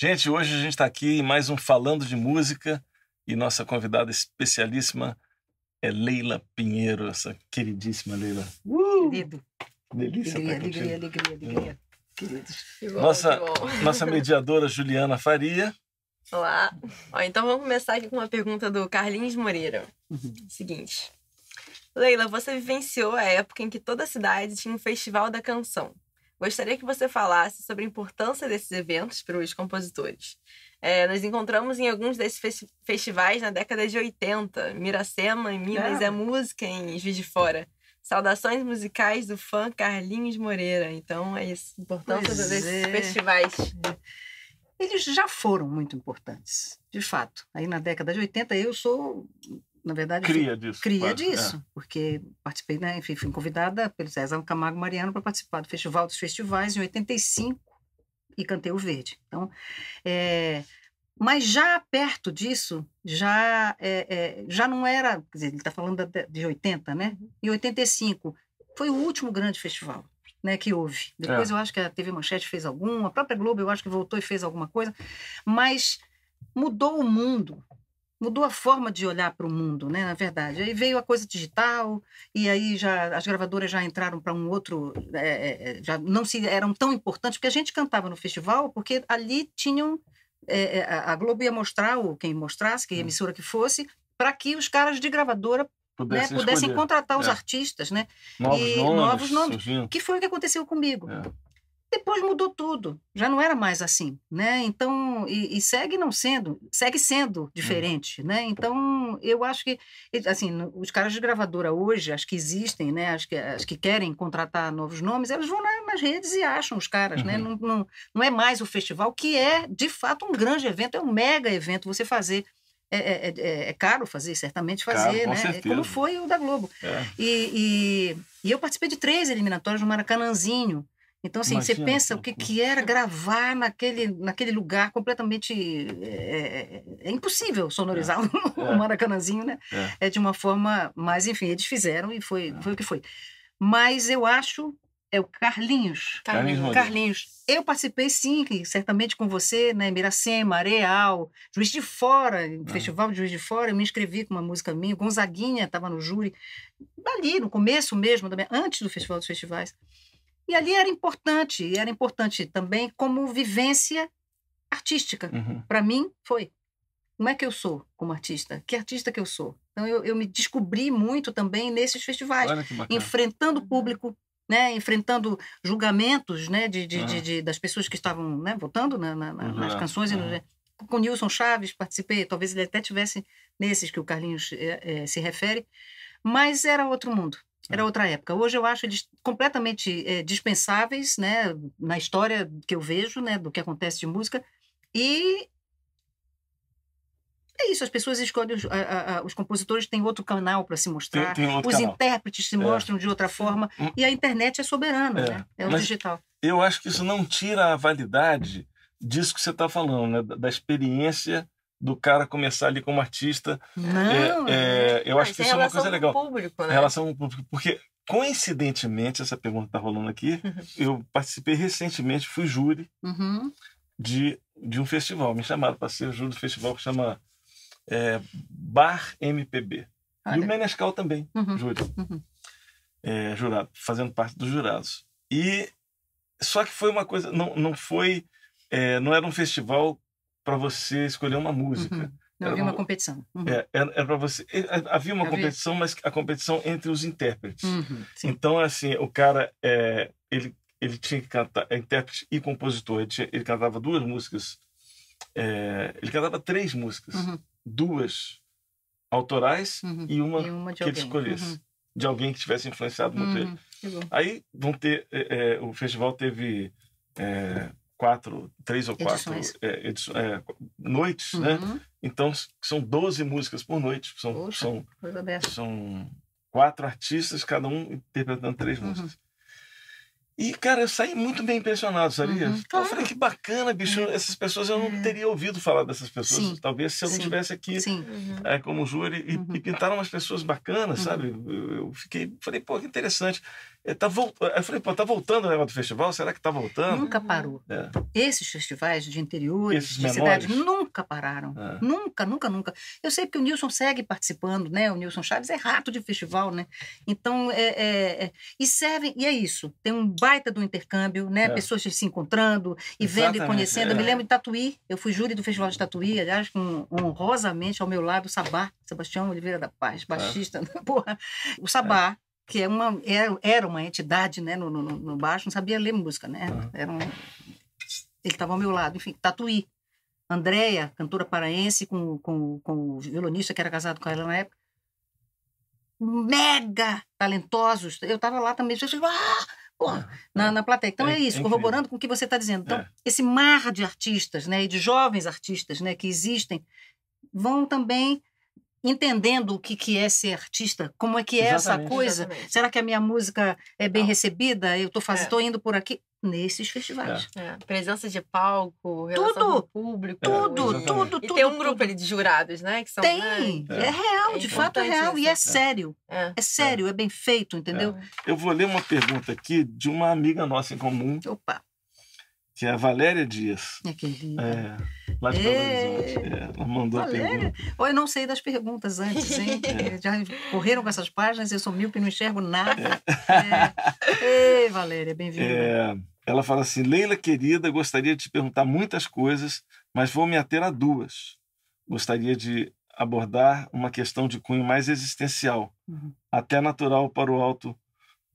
Gente, hoje a gente está aqui em mais um Falando de Música e nossa convidada especialíssima é Leila Pinheiro, essa queridíssima Leila. Uh! Querido. Delícia Alegria, alegria, alegria, alegria. Queridos. Nossa, nossa mediadora Juliana Faria. Olá. Ó, então vamos começar aqui com uma pergunta do Carlinhos Moreira. Uhum. Seguinte. Leila, você vivenciou a época em que toda cidade tinha um festival da canção. Gostaria que você falasse sobre a importância desses eventos para os compositores. É, nos encontramos em alguns desses festi- festivais na década de 80. Miracema, em Minas, Ah. é música em Juiz de Fora. Saudações musicais do fã Carlinhos Moreira. Então é isso, importância Pois desses é. festivais. Eles já foram muito importantes, de fato. Aí na década de 80 eu sou, na verdade, fui Cria disso. cria quase, disso, porque participei, né, enfim, fui convidada pelo César Camargo Mariano para participar do Festival dos Festivais em 85 e cantei o Verde. Então, é, mas já perto disso, já, é, é, já não era, quer dizer, ele está falando de 80, né? Em 85 foi o último grande festival. Né, que houve. Depois É. eu acho que a TV Manchete fez alguma, a própria Globo eu acho que voltou e fez alguma coisa, mas mudou o mundo, mudou a forma de olhar para o mundo, né, na verdade. Aí veio a coisa digital e aí já as gravadoras já entraram para um outro, é, é, é, já não se eram tão importantes porque a gente cantava no festival porque ali tinham é, é, a Globo ia mostrar o quem mostrasse, que Hum. emissora que fosse, para que os caras de gravadora né, Pudessem, pudessem escolher. contratar os É. artistas, né? novos e nomes, novos nomes. surgindo. Que foi o que aconteceu comigo. É. Depois mudou tudo, já não era mais assim, né? Então, e, e segue não sendo, segue sendo diferente, né? Então, eu acho que, assim, os caras de gravadora hoje, as que existem, né? As que, as que querem contratar novos nomes, elas vão na- nas redes e acham os caras, né? Uhum. Não, não, não é mais o festival, que é, de fato, um grande evento, é um mega evento você fazer. É, é, é- é caro fazer, certamente Caro, fazer, com né? certeza. Como foi o da Globo. É. E, e, e eu participei de três eliminatórias no Maracanãzinho. Então, assim, você Imagina, pensa o que, que era gravar naquele, naquele lugar completamente. É, é- é impossível sonorizar o É. Maracanãzinho, né? É. É. de uma forma. Mas, enfim, eles fizeram e foi, É. foi o que foi. Mas eu acho. É o Carlinhos. Carlinhos. Carlinhos. Eu participei, sim, certamente com você, né? Miracema, Areal, Juiz de Fora. Festival de Juiz de Fora, eu me inscrevi com uma música minha, Gonzaguinha estava no júri, ali, no começo mesmo, também, antes do Festival dos Festivais. E ali era importante, e era importante também como vivência artística. Uhum. Para mim, foi. Como é que eu sou como artista? Que artista que eu sou? Então, eu, eu me descobri muito também nesses festivais enfrentando o Uhum. público, né, enfrentando julgamentos né, de, de, de- Aham. de- das pessoas que estavam né, votando na- na- na- nas canções. e no- aham. com o Nilson Chaves participei, talvez ele até tivesse nesses que o Carlinhos eh, eh, se refere, mas era outro mundo. Era É. outra época. Hoje eu acho eles completamente eh, dispensáveis né, na história que eu vejo, né, do que acontece de música. E é isso, as pessoas escolhem, os, a- a- os compositores têm outro canal para se Tem, mostrar tem outro os canal. intérpretes se É. mostram de outra forma Hum. e a internet é soberana, É. né? É o Mas- digital. Eu acho que isso não tira a validade disso que você está falando, né? da experiência do cara começar ali como artista. Não, É, é, eu acho que isso é uma relação coisa legal. público, Em né? relação ao público, porque coincidentemente, essa pergunta está rolando aqui, eu participei recentemente, fui júri Uhum. de, de um festival. Me chamaram para ser júri do festival que chama é, Bar MPB. E o Olha. Menescal também, Uhum. júri. Uhum. é, jurado, fazendo parte dos jurados. E só que foi uma coisa, não, não foi, é, não era um festival para você escolher uma música. Uhum. Não havia uma uma- competição. Uhum. É, era, era para você. é, Havia uma Havia. competição, mas a competição entre os intérpretes. Uhum. Então, assim, o cara, é, ele, ele tinha que cantar, é intérprete e compositor. Ele, tinha- ele cantava duas músicas. é, ele cantava três músicas, Uhum. duas autorais Uhum. e uma E uma que ele alguém. escolhesse, Uhum. de alguém que tivesse influenciado muito ele. Aí vão ter. é, é, o festival teve é, quatro, três ou quatro Edições. é, ediço- é, noites, né? Uhum. Então s- são 12 músicas por noite. São, Poxa. são, são quatro artistas, cada um interpretando três Uhum. músicas. E, cara, eu saí muito bem impressionado, sabia? Uhum. Eu Claro. falei, que bacana, bicho. Essas pessoas, eu não É. teria ouvido falar dessas pessoas. Sim. Talvez se eu não estivesse aqui Sim. Uhum. é, como júri e, Uhum. e pintaram umas pessoas bacanas, Uhum. sabe? Eu, eu fiquei, falei, pô, que interessante. É, tá volt... Eu falei, pô, tá voltando o negócio do festival? Será que tá voltando? Nunca parou. É. Esses festivais de interiores, Esses de menores. cidades, nunca pararam. É. Nunca, nunca, nunca. Eu sei que o Nilson segue participando, né? O Nilson Chaves é rato de festival, né? Então, é, é- é- e servem, e é isso. Tem um baita do intercâmbio, né? Pessoas se encontrando e vendo e Exatamente, conhecendo. Eu me lembro de Tatuí, eu fui júri do Festival de Tatuí, aliás, com honrosamente ao meu lado o Sabá, Sebastião Oliveira da Paz, baixista. Porra, o Sabá. Que é uma, era, era uma entidade né, no, no, no baixo, não sabia ler música, né? Uhum. Era um, ele estava ao meu lado, enfim, Tatuí. Andréia, cantora paraense, com, com, com o violonista que era casado com ela na época. Mega talentosos. Eu estava lá também, eu falei, ah, porra, na, na plateia. Então É- é, é isso, corroborando com o que você está dizendo. Então, É. esse mar de artistas, né, e de jovens artistas né, que existem, vão também entendendo o que, que é ser artista, como é que é essa Exatamente. coisa. Exatamente. Será que a minha música é bem Não. recebida? Eu estou É. tô indo por aqui nesses festivais. É, Presença de palco, relação Tudo! com o público. Tudo, tudo, E tudo. tem um tudo. grupo ali de jurados, né? Que são, Tem, né, é, real, É de fato é real e isso. é sério. é. É sério, é bem feito, entendeu? Eu vou ler uma pergunta aqui de uma amiga nossa em comum, Opa, que é a Valéria Dias. minha querida. É, lá de Belo Ê, Horizonte. É, ela mandou a Valéria. pergunta. Ou eu não sei das perguntas antes, hein? É. Já correram com essas páginas, eu sou míope e não enxergo nada. É. Ei, Valéria, bem-vinda. É, ela fala assim: Leila querida, gostaria de te perguntar muitas coisas, mas vou me ater a duas. Gostaria de abordar uma questão de cunho mais existencial, Uhum. até natural para o alto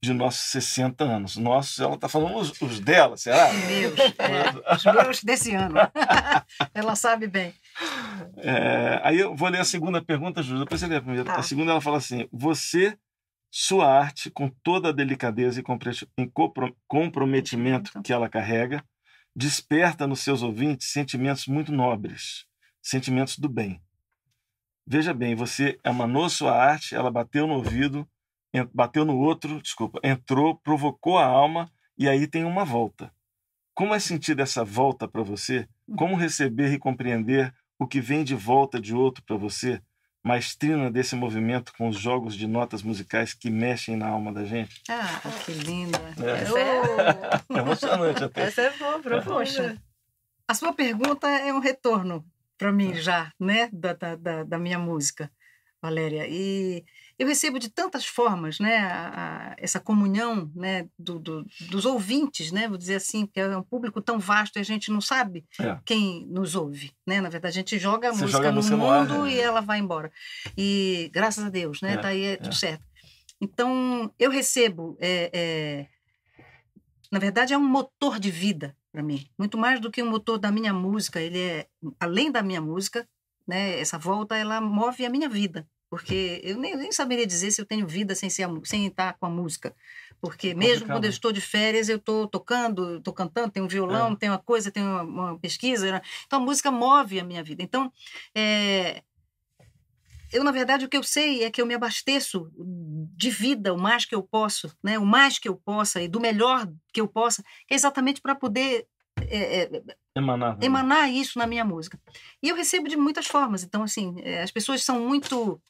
de nossos 60 anos. Nossos, ela está falando os, os dela, será? Meus, é, os meus desse ano. Ela sabe bem. É, aí eu vou ler a segunda pergunta, Júlia, depois você lê a primeira. Tá. A segunda ela fala assim: Você, sua arte, com toda a delicadeza e comprometimento que ela carrega, desperta nos seus ouvintes sentimentos muito nobres, sentimentos do bem. Veja bem, você emanou sua arte, ela bateu no ouvido, bateu no outro, desculpa, entrou, provocou a alma e aí tem uma volta. Como é sentido essa volta para você? Como receber e compreender o que vem de volta de outro para você? Maestrina desse movimento com os jogos de notas musicais que mexem na alma da gente? Ah, que linda. É. Essa é, É emocionante até. essa é boa, profunda. Poxa. A sua pergunta é um retorno para mim já, né, da, da, da, da minha música, Valéria. E eu recebo de tantas formas, né, a- a- essa comunhão, né, do, do- dos ouvintes, né, vou dizer assim, porque é um público tão vasto e a gente não sabe É. quem nos ouve, né? Na verdade, a gente joga a Você música joga no ar, mundo e ela vai embora. E graças a Deus, né, É, tá aí é é. tudo certo. Então, eu recebo é, é, na verdade, é um motor de vida para mim. Muito mais do que um motor da minha música. Ele é, além da minha música, né? Essa volta, ela move a minha vida. Porque eu nem, nem saberia dizer se eu tenho vida sem, ser sem estar com a música. Porque mesmo complicado, quando eu né? estou de férias, eu estou tocando, estou cantando, tem um violão, É. tem uma coisa, tem uma, uma pesquisa. né? Então, a música move a minha vida. Então, é, eu, na verdade, o que eu sei é que eu me abasteço de vida o mais que eu posso, né? o mais que eu possa e do melhor que eu possa, que é exatamente para poder é, é, Emanar. né? emanar isso na minha música. E eu recebo de muitas formas. Então, assim, é, as pessoas são muito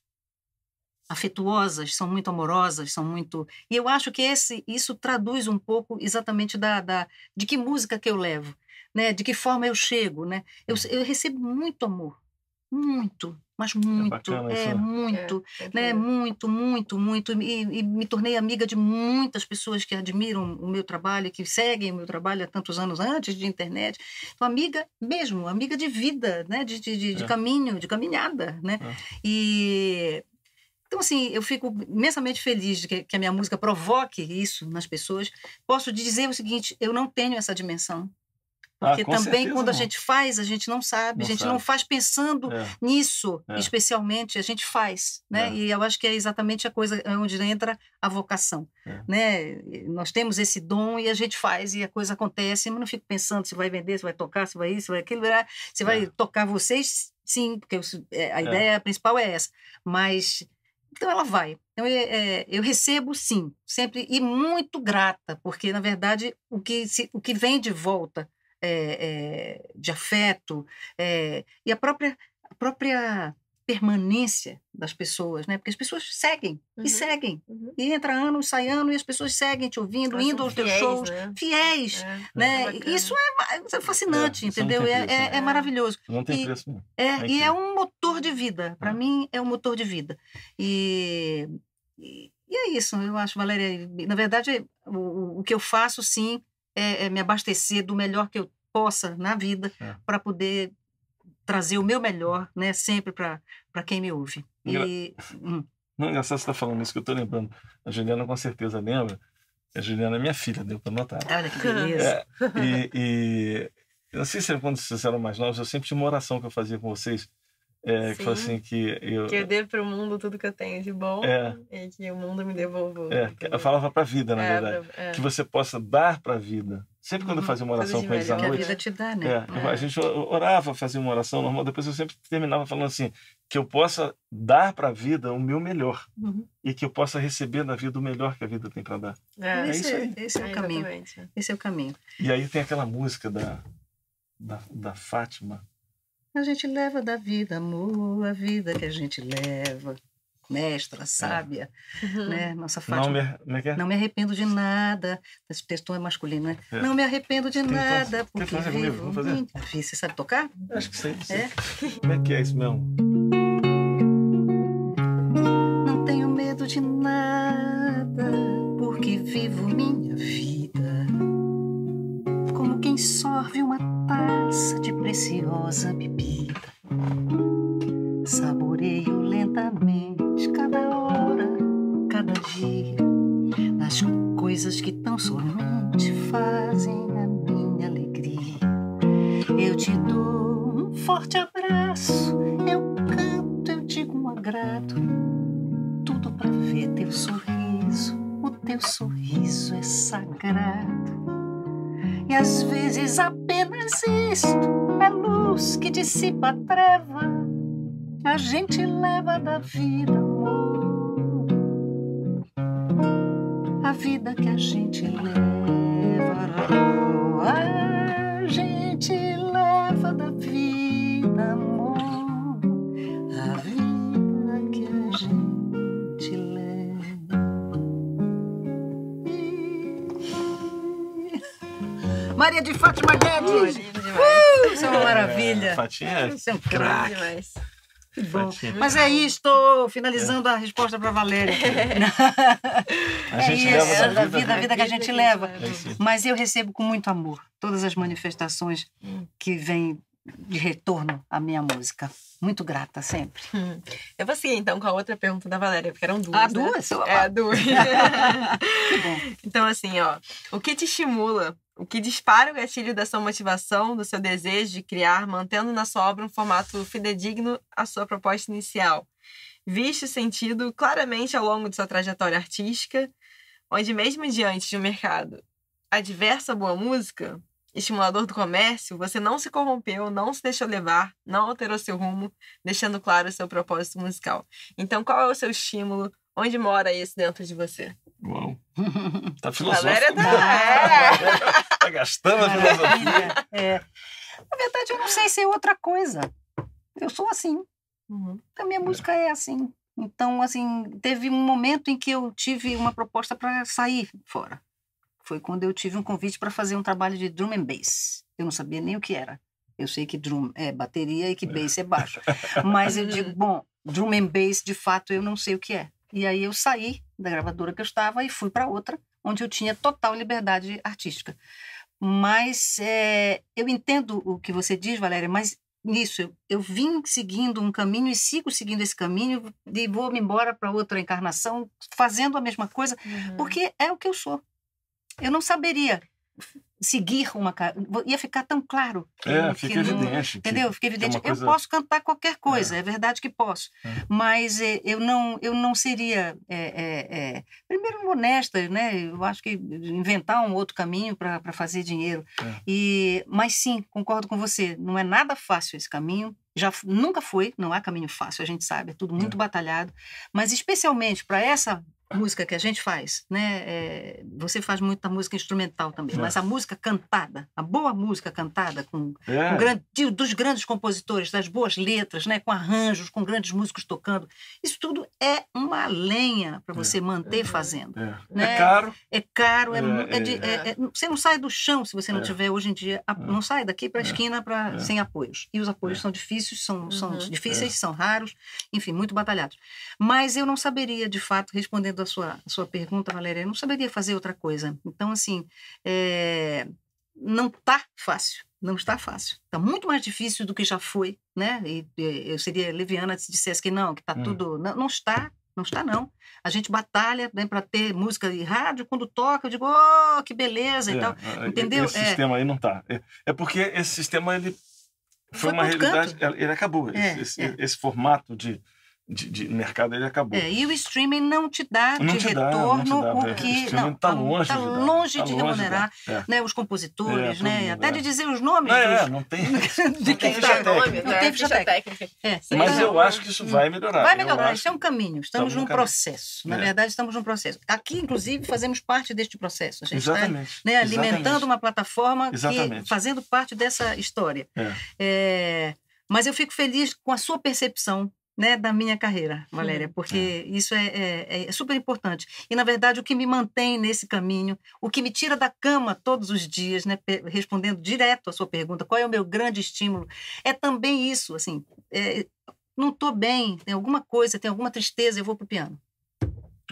afetuosas, são muito amorosas, são muito. E eu acho que esse, isso traduz um pouco exatamente da, da de que música que eu levo, né? De que forma eu chego, né? Eu, eu recebo muito amor, muito, mas muito, bacana é, isso, né? muito É, né, muito, muito, muito, e, e me tornei amiga de muitas pessoas que admiram o meu trabalho, que seguem o meu trabalho há tantos anos antes de internet. Então, amiga mesmo, amiga de vida, né, de, de, de, de É. caminho, de caminhada, né? É. E então, assim, eu fico imensamente feliz de que, que a minha música provoque isso nas pessoas. Posso dizer o seguinte: eu não tenho essa dimensão. Ah, Porque com também, certeza quando a gente faz, a gente não sabe, Não a gente sabe. não faz pensando É. nisso, É. especialmente, a gente faz, né? É. E eu acho que é exatamente a coisa onde entra a vocação, É. né? Nós temos esse dom e a gente faz e a coisa acontece, mas não fico pensando se vai vender, se vai tocar, se vai isso, se vai aquilo, né? se vai É. tocar vocês, sim, porque é, a ideia principal é essa, mas então ela vai. Então, é, é, eu recebo sim, sempre e muito grata, porque na verdade o que, se, o que vem de volta é, é, de afeto é, e a própria, a própria permanência das pessoas, né? Porque as pessoas seguem Uhum. e seguem. Uhum. E entra ano, sai ano e as pessoas seguem te ouvindo, Elas indo aos teus fiéis, né? fiéis, É, né? é bacana. Isso é, ma- isso é fascinante, É, entendeu? É, preço, é- né? é maravilhoso. Não tem E- preço mesmo. É, É e é um motor de vida. Para É. mim, é um motor de vida. E, e, e é isso, eu acho, Valéria. Na verdade, o, o- que eu faço, sim, é, é me abastecer do melhor que eu possa na vida É. para poder trazer o meu melhor, né, sempre para quem me ouve. E, hum, Não, é engraçado você estar falando isso que eu estou lembrando. A Juliana com certeza lembra. A Juliana é minha filha, deu para notar. olha que beleza. É, e, e eu não sei se quando vocês eram mais novos, eu sempre tinha uma oração que eu fazia com vocês. É, que foi Sim. assim que eu. Que eu dê pro mundo tudo que eu tenho de bom É. e que o mundo me devolva. É, eu falava para a vida, na É, verdade. pra- é. Que você possa dar para a vida. Sempre quando eu Uhum. fazia uma oração com eles à que a noite, vida te dá, né? É, a gente orava, fazia uma oração normal, depois eu sempre terminava falando assim, que eu possa dar para a vida o meu melhor Uhum. e que eu possa receber da vida o melhor que a vida tem para dar. É, esse, isso aí. esse é o é, caminho. exatamente. Esse é o caminho. E aí tem aquela música da, da, da Fátima. A gente leva da vida, amor, a vida que a gente leva. Mestra, sábia, né? Nossa Fátima. Não me, é é? Não me arrependo de nada. Esse texto é masculino, né? É. Não me arrependo de Tenta- nada, tenta porque fazer comigo, vamos fazer? vida. Você sabe tocar? Acho que sei. sei. É? Como é que é isso mesmo? Não tenho medo de nada, porque vivo minha vida. Como quem sorve uma taça de preciosa bebida. Saboreio lentamente cada hora, cada dia, nas coisas que tão somente fazem a minha alegria. Eu te dou um forte abraço, eu canto, eu digo um agrado tudo pra ver teu sorriso. O teu sorriso é sagrado. E às vezes apenas isto é luz que dissipa a treva. A gente leva da vida. A vida que a gente leva. A gente leva da vida, amor. A vida que a gente leva. Maria de Fátima Guedes! Lindo demais. Isso é uma maravilha. É, Fatinha Isso é um craque. Que bom. Fatinha. Mas é isto, finalizando a resposta para Valéria. A é gente isso, leva é da a vida. vida, a vida que a gente leva. É. Mas eu recebo com muito amor todas as manifestações Hum. que vêm de retorno à minha música. Muito grata sempre. Hum. Eu vou seguir então com a outra pergunta da Valéria, porque eram duas. Ah, né? duas? É, duas. Que bom. então, assim, ó, o que te estimula, o que dispara o gatilho da sua motivação, do seu desejo de criar, mantendo na sua obra um formato fidedigno à sua proposta inicial? Visto o sentido claramente ao longo de sua trajetória artística, onde mesmo diante de um mercado adverso à boa música, estimulador do comércio, você não se corrompeu, não se deixou levar, não alterou seu rumo, deixando claro o seu propósito musical. Então, qual é o seu estímulo? Onde mora isso dentro de você? Uau. Tá Valéria filosófico. tá. Tá gastando a filosofia. Maravilha. É. Na verdade, eu não sei ser outra coisa. Eu sou assim. Uhum. A minha música é assim. Então, assim, teve um momento em que eu tive uma proposta para sair fora. Foi quando eu tive um convite para fazer um trabalho de drum and bass. Eu não sabia nem o que era. Eu sei que drum é bateria e que bass é baixo. Mas eu digo, bom, drum and bass, de fato, eu não sei o que é. E aí eu saí da gravadora que eu estava e fui para outra, onde eu tinha total liberdade artística. Mas é, eu entendo o que você diz, Valéria, mas nisso eu, eu vim seguindo um caminho e sigo seguindo esse caminho e vou me embora para outra encarnação fazendo a mesma coisa, Uhum. porque é o que eu sou. Eu não saberia seguir uma ia ficar tão claro que, É, fica não- evidente. Entendeu? Fica evidente. uma coisa- Eu posso cantar qualquer coisa, é, verdade que posso. É. Mas eh, eu, não, eu não seria, eh, eh, primeiro, honesta, né? Eu acho que inventar um outro caminho para fazer dinheiro. É. E, mas sim, concordo com você, não é nada fácil esse caminho. Já nunca foi, não há caminho fácil, a gente sabe, é tudo muito batalhado. Mas especialmente para essa música que a gente faz, né? É, você faz muita música instrumental também, É. mas a música cantada, a boa música cantada com, É. com grande- de- dos grandes compositores, das boas letras, né? Com arranjos, com grandes músicos tocando, isso tudo é uma lenha para você manter Uhum. fazendo. É. Né? É caro. É caro, é, É, é de- é. é- é- você não sai do chão se você não É. tiver hoje em dia, a- É. não sai daqui para a É. esquina pra, É. sem apoios. E os apoios É. são difíceis, são, são Uhum. difíceis, são raros, enfim, muito batalhados. Mas eu não saberia, de fato, respondendo a sua, a sua pergunta, Valéria, eu não saberia fazer outra coisa. Então, assim, é, não está fácil. Não está fácil. Está muito mais difícil do que já foi, né? E, e, eu seria leviana se dissesse que não, que está Hum. tudo. Não, não está, não está, não. A gente batalha né, para ter música e rádio. Quando toca, eu digo, oh, que beleza e É, tal. é, entendeu? Esse É. sistema aí não tá. É, é porque esse sistema ele foi, Foi uma realidade, ele acabou. É, esse, esse- é. esse formato de, de, de mercado ele acabou. É, e o streaming não te dá Não de te dá, retorno não te dá, o é. que. O não, tá longe tá de dar, longe tá de longe de remunerar dar, é. né, os compositores, É, né? mundo, Até é. de dizer os nomes. Não, é, dos- não tem. de Não quem tem ficha já nome, Não tem ficha técnica. É, Mas eu acho que isso vai melhorar. Vai melhorar, isso é um caminho. Estamos Estamos num processo. Na É. verdade, estamos num processo. Aqui, inclusive, fazemos parte deste processo. A gente está né, alimentando exatamente. uma plataforma que fazendo parte dessa história. É. É, mas eu fico feliz com a sua percepção né, da minha carreira, Valéria, porque isso é, é- é super importante. E, na verdade, o que me mantém nesse caminho, o que me tira da cama todos os dias, né, respondendo direto à sua pergunta, qual é o meu grande estímulo, é também isso, assim, é, não estou bem, tem alguma coisa, tem alguma tristeza, eu vou para o piano.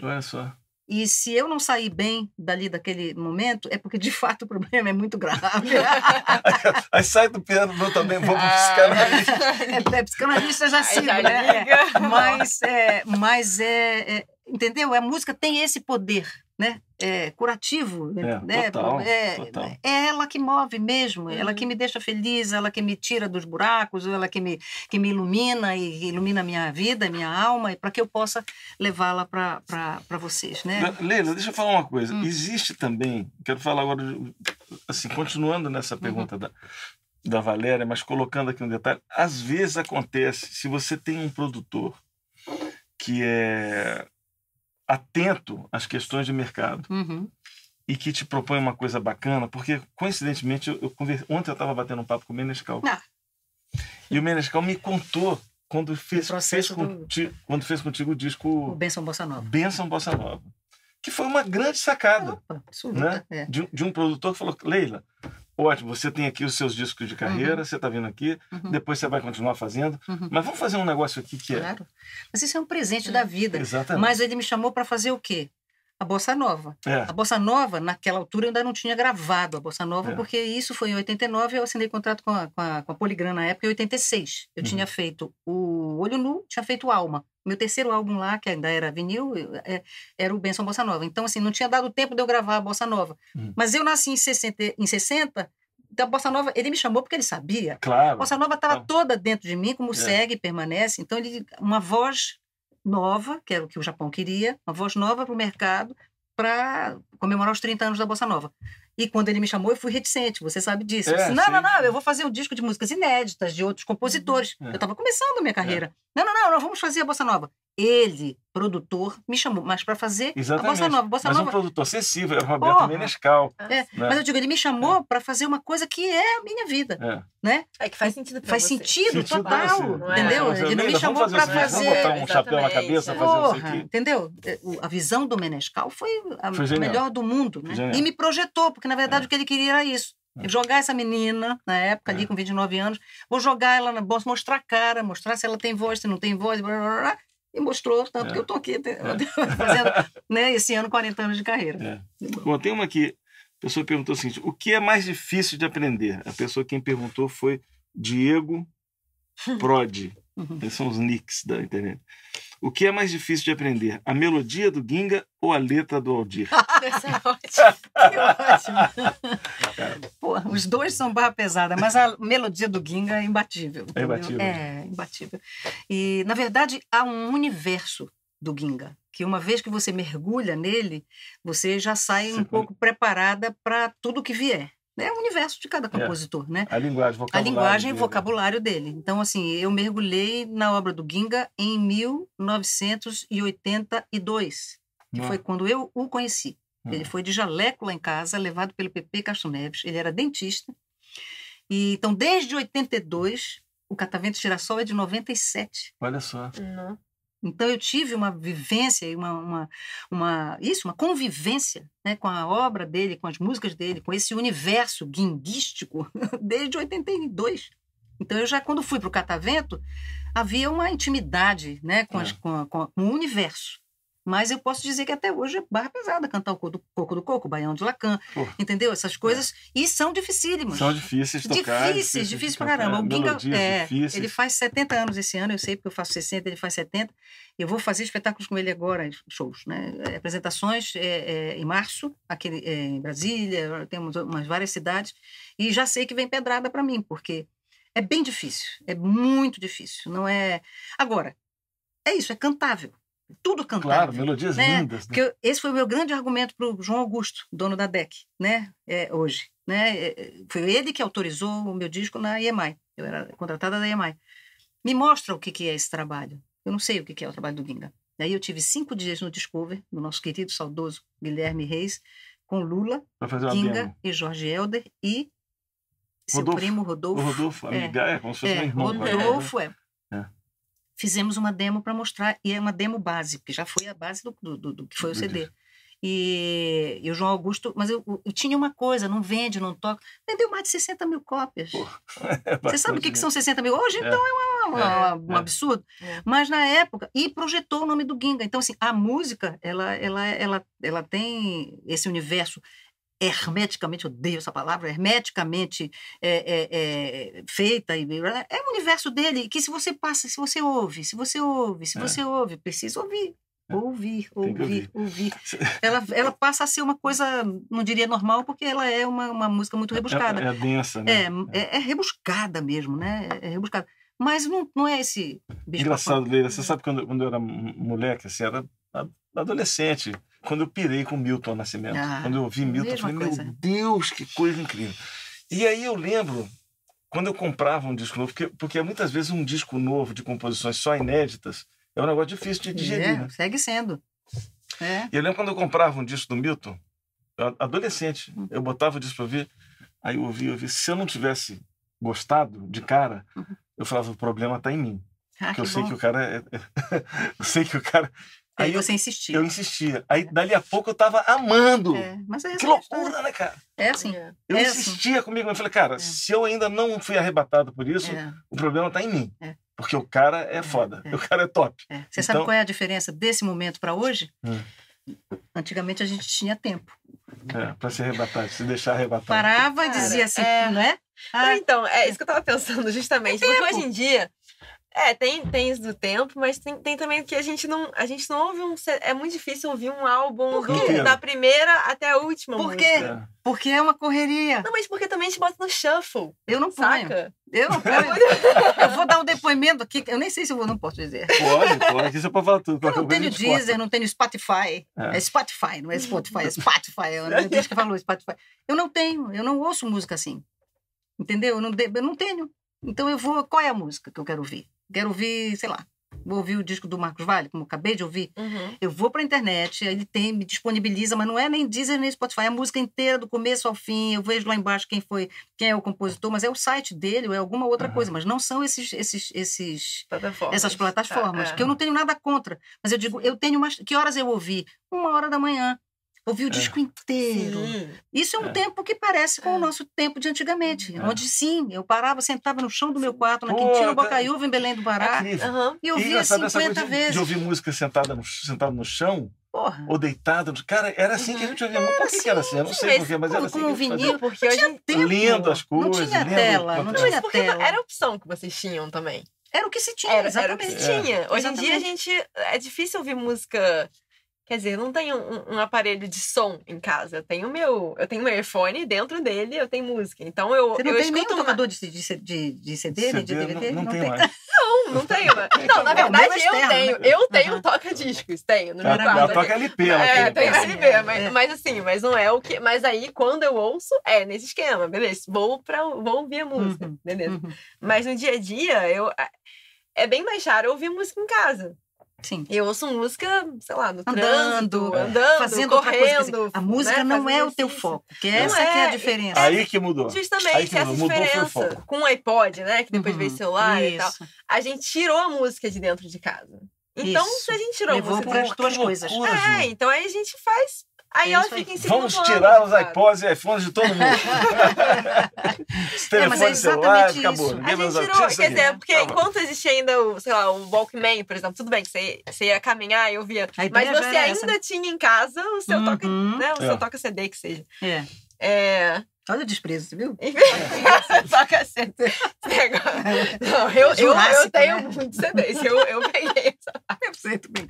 Olha só. E se eu não sair bem dali daquele momento, é porque de fato o problema é muito grave. Aí sai do piano, vou também, vou pro Ah. psicanalista. é, é psicanalista já sigo, já né? Mas é, mas é, é, entendeu? A música tem esse poder, né? É curativo, É, né? total, é, total. é ela que move mesmo, ela Uhum. que me deixa feliz, ela que me tira dos buracos, ela que me que me ilumina e ilumina a minha vida, a minha alma, e para que eu possa levá-la para vocês, né? Leila, deixa eu falar uma coisa. Hum. Existe também, quero falar agora, assim, continuando Uhum. nessa pergunta da, da Valéria, mas colocando aqui um detalhe. Às vezes acontece, se você tem um produtor que é atento às questões de mercado Uhum. e que te propõe uma coisa bacana, porque coincidentemente eu, eu conver- ontem eu estava batendo um papo com o Menescal. Ah. E o Menescal me contou quando fez, fez, do- quando fez contigo o O disco Benção Bossa Nova. Benção Bossa Nova, que foi uma grande sacada Opa, absoluta, né? é. de, de um produtor que falou: Leila, ótimo, você tem aqui os seus discos de carreira, você está vindo aqui, Uhum. depois você vai continuar fazendo, Uhum. mas vamos fazer um negócio aqui que é. Claro. Mas isso é um presente da vida. Exatamente. Mas ele me chamou para fazer o quê? A Bossa Nova. É. A Bossa Nova, naquela altura, eu ainda não tinha gravado a Bossa Nova, É. porque isso foi em 89, eu assinei contrato com a, com a, com a Poligram na época, em 86. Eu Uhum. tinha feito o Olho Nu, tinha feito Alma. Meu terceiro álbum lá, que ainda era vinil, é, era o Benção Bossa Nova. Então, assim, não tinha dado tempo de eu gravar a Bossa Nova. Uhum. Mas eu nasci em 60, em 60 da Bossa Nova, ele me chamou porque ele sabia. A Claro. Bossa Nova estava Então- toda dentro de mim, como É. segue, permanece. Então, ele, uma voz nova, que era o que o Japão queria, uma voz nova para o mercado, para comemorar os 30 anos da Bossa Nova. E quando ele me chamou, eu fui reticente, você sabe disso. Eu É, disse, não, não, sim. não, eu vou fazer um disco de músicas inéditas, de outros compositores. É. Eu estava começando a minha carreira. Não, não, não, não, vamos fazer a Bossa Nova. Ele, produtor, me chamou, mas para fazer Exatamente. a Bossa Nova. Bossa Mas um Nova produtor acessível, é o Roberto Porra. Menescal. é, né? Mas eu digo, ele me chamou para fazer uma coisa que é a minha vida, É. né? É que faz sentido pra Faz você. sentido, Sentido total, entendeu? É. Ele não me chamou para fazer... Vamos botar um chapéu na cabeça, é. fazer isso Porra, aqui. entendeu? É, A visão do Menescal foi a melhor do mundo, né? E me projetou, porque na verdade É. o que ele queria era isso. É. Jogar essa menina, na época, ali É. com 29 anos, vou jogar ela na bolsa, mostrar a cara, mostrar se ela tem voz, se não tem voz, blá, blá, blá, e mostrou, tanto É. que eu tô aqui te- fazendo, né, esse ano 40 anos de carreira. É. Bom, tem uma aqui. A pessoa perguntou o seguinte: o que é mais difícil de aprender? A pessoa quem perguntou foi Diego Prodi. Uhum. Esses são os nicks da internet. O que é mais difícil de aprender? A melodia do Ginga ou a letra do Aldir? Essa é ótima. Que ótimo. Pô, os dois são barra pesada, mas a melodia do Ginga é imbatível. entendeu? imbatível. É, imbatível. E, na verdade, há um universo do Ginga, que uma vez que você mergulha nele, você já sai Você um pode- pouco preparada para tudo que vier. É o universo de cada compositor, né? A linguagem, A vocabulário. linguagem e dele. vocabulário dele. Então, assim, eu mergulhei na obra do Ginga em 1982. que Hum. foi quando eu o conheci. Hum. Ele foi de jaleco lá em casa, levado pelo PP Castro Neves. Ele era dentista. E, então, desde 82, o Catavento Girassol é de 97. Olha só. Não. Então eu tive uma vivência e uma, uma, uma isso, uma convivência, né, com a obra dele, com as músicas dele, com esse universo guinguístico desde 82. Então eu já quando fui para o Catavento havia uma intimidade, né, com, as- É. com, a- com a- com o universo. Mas eu posso dizer que até hoje é barra pesada cantar o Co- do Coco do Coco, o Baião de Lacan, Pô. entendeu? Essas coisas. E são dificílimas. São difíceis de tocar. Difíceis, difíceis pra caramba. O Ginga, é, ele faz 70 anos esse ano, eu sei porque eu faço 60, ele faz 70. Eu vou fazer espetáculos com ele agora, shows, né? É, apresentações é, é, em março, aqui é, em Brasília, temos umas várias cidades, e já sei que vem pedrada para mim, porque é bem difícil, é muito difícil, não é... Agora, é isso, é cantável, tudo cantável. Claro, melodias né? lindas. Né? Eu- esse foi o meu grande argumento para o João Augusto, dono da DEC, né? É, hoje. Né? É, é, foi ele que autorizou o meu disco na EMI. Eu era contratada da EMI. Me mostra o que, que é esse trabalho. Eu não sei o que, que é o trabalho do Ginga. Aí eu tive cinco dias no Discover, no nosso querido, saudoso Guilherme Reis, com Lula, Ginga e Jorge Helder e seu Rodolfo. primo O Rodolfo. Rodolfo, É. amiga, é, como se fosse É, irmão. quase, né? Rodolfo, é. É. Fizemos uma demo para mostrar, e é uma demo base, porque já foi a base do, do, do- do que foi o CD. E, e o João Augusto, mas eu, eu tinha uma coisa, não vende, não toca. Vendeu mais de 60 mil cópias. Pô, Você É sabe o que, que são 60 mil? Hoje, É. então, é, uma- uma- um é. absurdo. É. Mas na época, e projetou o nome do Ginga. Então, assim, a música, ela, ela, ela, ela tem esse universo hermeticamente, odeio essa palavra, hermeticamente é, é, é, feita. E, é o universo dele que se você passa, se você ouve, se você ouve, se É. você ouve, precisa ouvir. É. Ouvir, ouvir, ouvir. Ela, ela passa a ser uma coisa, não diria normal, porque ela é uma, uma música muito rebuscada. É, é densa, né? É, é, é rebuscada mesmo, né? É rebuscada. Mas não, não é esse Engraçado, Leila, você sabe quando, quando eu era moleque, assim, era adolescente, quando eu pirei com Milton Nascimento. Ah, quando eu ouvi Milton, eu falei, coisa. meu Deus, que coisa incrível. E aí eu lembro, quando eu comprava um disco novo, porque, porque muitas vezes um disco novo de composições só inéditas é um negócio difícil de digerir, É, né? segue sendo. É. E eu lembro quando eu comprava um disco do Milton, adolescente, Hum. eu botava o disco pra ouvir, aí eu ouvia, eu ouvia. Se eu não tivesse gostado de cara, Uhum. eu falava, o problema tá em mim. Ah, Porque que eu sei bom. que o cara é. eu sei que o cara. Aí Aí eu, você insistia. eu insistia. Aí dali a pouco eu tava amando. É, mas é Que loucura, né, cara? É assim. É. Eu É assim. insistia comigo. Eu falei, cara, se eu ainda não fui arrebatado por isso, É, o problema tá em mim. É. Porque o cara é foda. é. O cara é top. é. Você sabe Então- qual é a diferença desse momento para hoje? Hum. Antigamente a gente tinha tempo. É, pra ser arrebatado, se deixar arrebatado. Parava e dizia assim, é. não é? Ah, então, é isso que eu tava pensando justamente. Porque hoje em dia. É, tem, tem isso do tempo, mas tem, tem também que a gente não. A gente não ouve um. É muito difícil ouvir um álbum do- da primeira até a última. Por música. quê? É. porque é uma correria. Não, mas porque também a gente bota no shuffle, Eu não ponho. saca? Eu não ponho. eu vou dar um depoimento aqui, eu nem sei se eu vou, não posso dizer. Pode, pode. Aqui você pode falar tudo. Eu não tenho corta. Deezer, não tenho Spotify. É. É Spotify, não é Spotify, é Spotify. É o bicho que falou Spotify. Eu não tenho, eu não ouço música assim. Entendeu? Eu não, de- eu não tenho. Então eu vou. Qual é a música que eu quero ouvir? Quero ouvir, sei lá. Vou ouvir o disco do Marcos Vale, como eu acabei de ouvir. Uhum. Eu vou para a internet, ele tem, me disponibiliza, mas não é nem Deezer nem Spotify, é a música inteira, do começo ao fim. Eu vejo lá embaixo quem foi, quem é o compositor, mas é o site dele ou é alguma outra Aham. coisa, mas não são esses, esses, esses Plataformas. essas plataformas, Tá, é. que eu não tenho nada contra. Mas eu digo, eu tenho umas. Que horas eu ouvi? Uma hora da manhã. Ouvi o É. disco inteiro. Sim. Isso é um É. tempo que parece com É. o nosso tempo de antigamente. É. Onde sim, eu parava, sentava no chão do meu quarto, na Pô, Quintino. Bocaiúva, em Belém do Pará. Aham. e ouvia engraçado essa 50 coisa de, vezes. de ouvir música sentada no, sentado no chão Porra. ou deitado. no- Cara, era assim que a gente ouvia. Por que, que era assim? Eu não sei porquê, mas era assim com o vinil. Porque hoje. em- tempo. Lindo as Não coisas. tinha lindo- tela, não Não, Não, tinha mas porque tela. era a opção que vocês tinham também. Era o que se tinha, Era, era o que exatamente. se É. tinha. Hoje em dia a Exatamente. gente. É difícil ouvir música. Quer dizer, não tenho um, um aparelho de som em casa. Eu tenho meu. Eu tenho meu earphone e dentro dele eu tenho música. Então eu. Você não eu tem nem escuto um uma- tocador de, de, de, de CD, nem de CD DVD? não, não tem tem. mais. Não, não tenho. né? Não, na É, meu verdade é eu externo, tenho. né? Eu tenho Aham. toca-discos. Tenho no meu quarto. ela toca LP. Ela É, tem, assim, LP, é, mas, é. mas assim, mas não é o que. Mas aí, quando eu ouço, é nesse esquema, beleza. Vou, pra, vou ouvir a música, Uhum, beleza. Uhum. Mas no dia a dia, eu. É bem mais raro eu ouvir música em casa. Sim. Eu ouço música, sei lá, no Andando, trânsito, andando, Fazendo correndo. dizer, a música né, não é o teu foco, que Não essa que é a é, diferença. Aí que mudou. Aí Justamente, que essa mudou, mudou foi o diferença. foco. Com o iPod, né? Que depois veio Uhum, celular e tal. Isso. A gente tirou a música de dentro de casa. Então, Isso. se a gente tirou Levou a música para as Que coisas. É, Ju. então aí a gente faz. Aí É ela isso fica em segundo Vamos plano, tirar os iPods e iPhones de todo mundo. os É, mas é telefones celulares, exatamente acabou. isso. A gente tirou, quer isso dizer, porque Tá enquanto existia ainda o, sei lá, o Walkman, por exemplo, tudo bem que você, você ia caminhar e eu via. Mas já você ainda essa. tinha em casa o seu toca, Uhum. né? O seu É. toca CD que seja. É. É. Olha o desprezo, você viu? Enfim, toca CD. Esse negócio. Não, eu, eu, eu tenho né? muitos CDs. Eu, eu peguei essa. Eu sei, bem.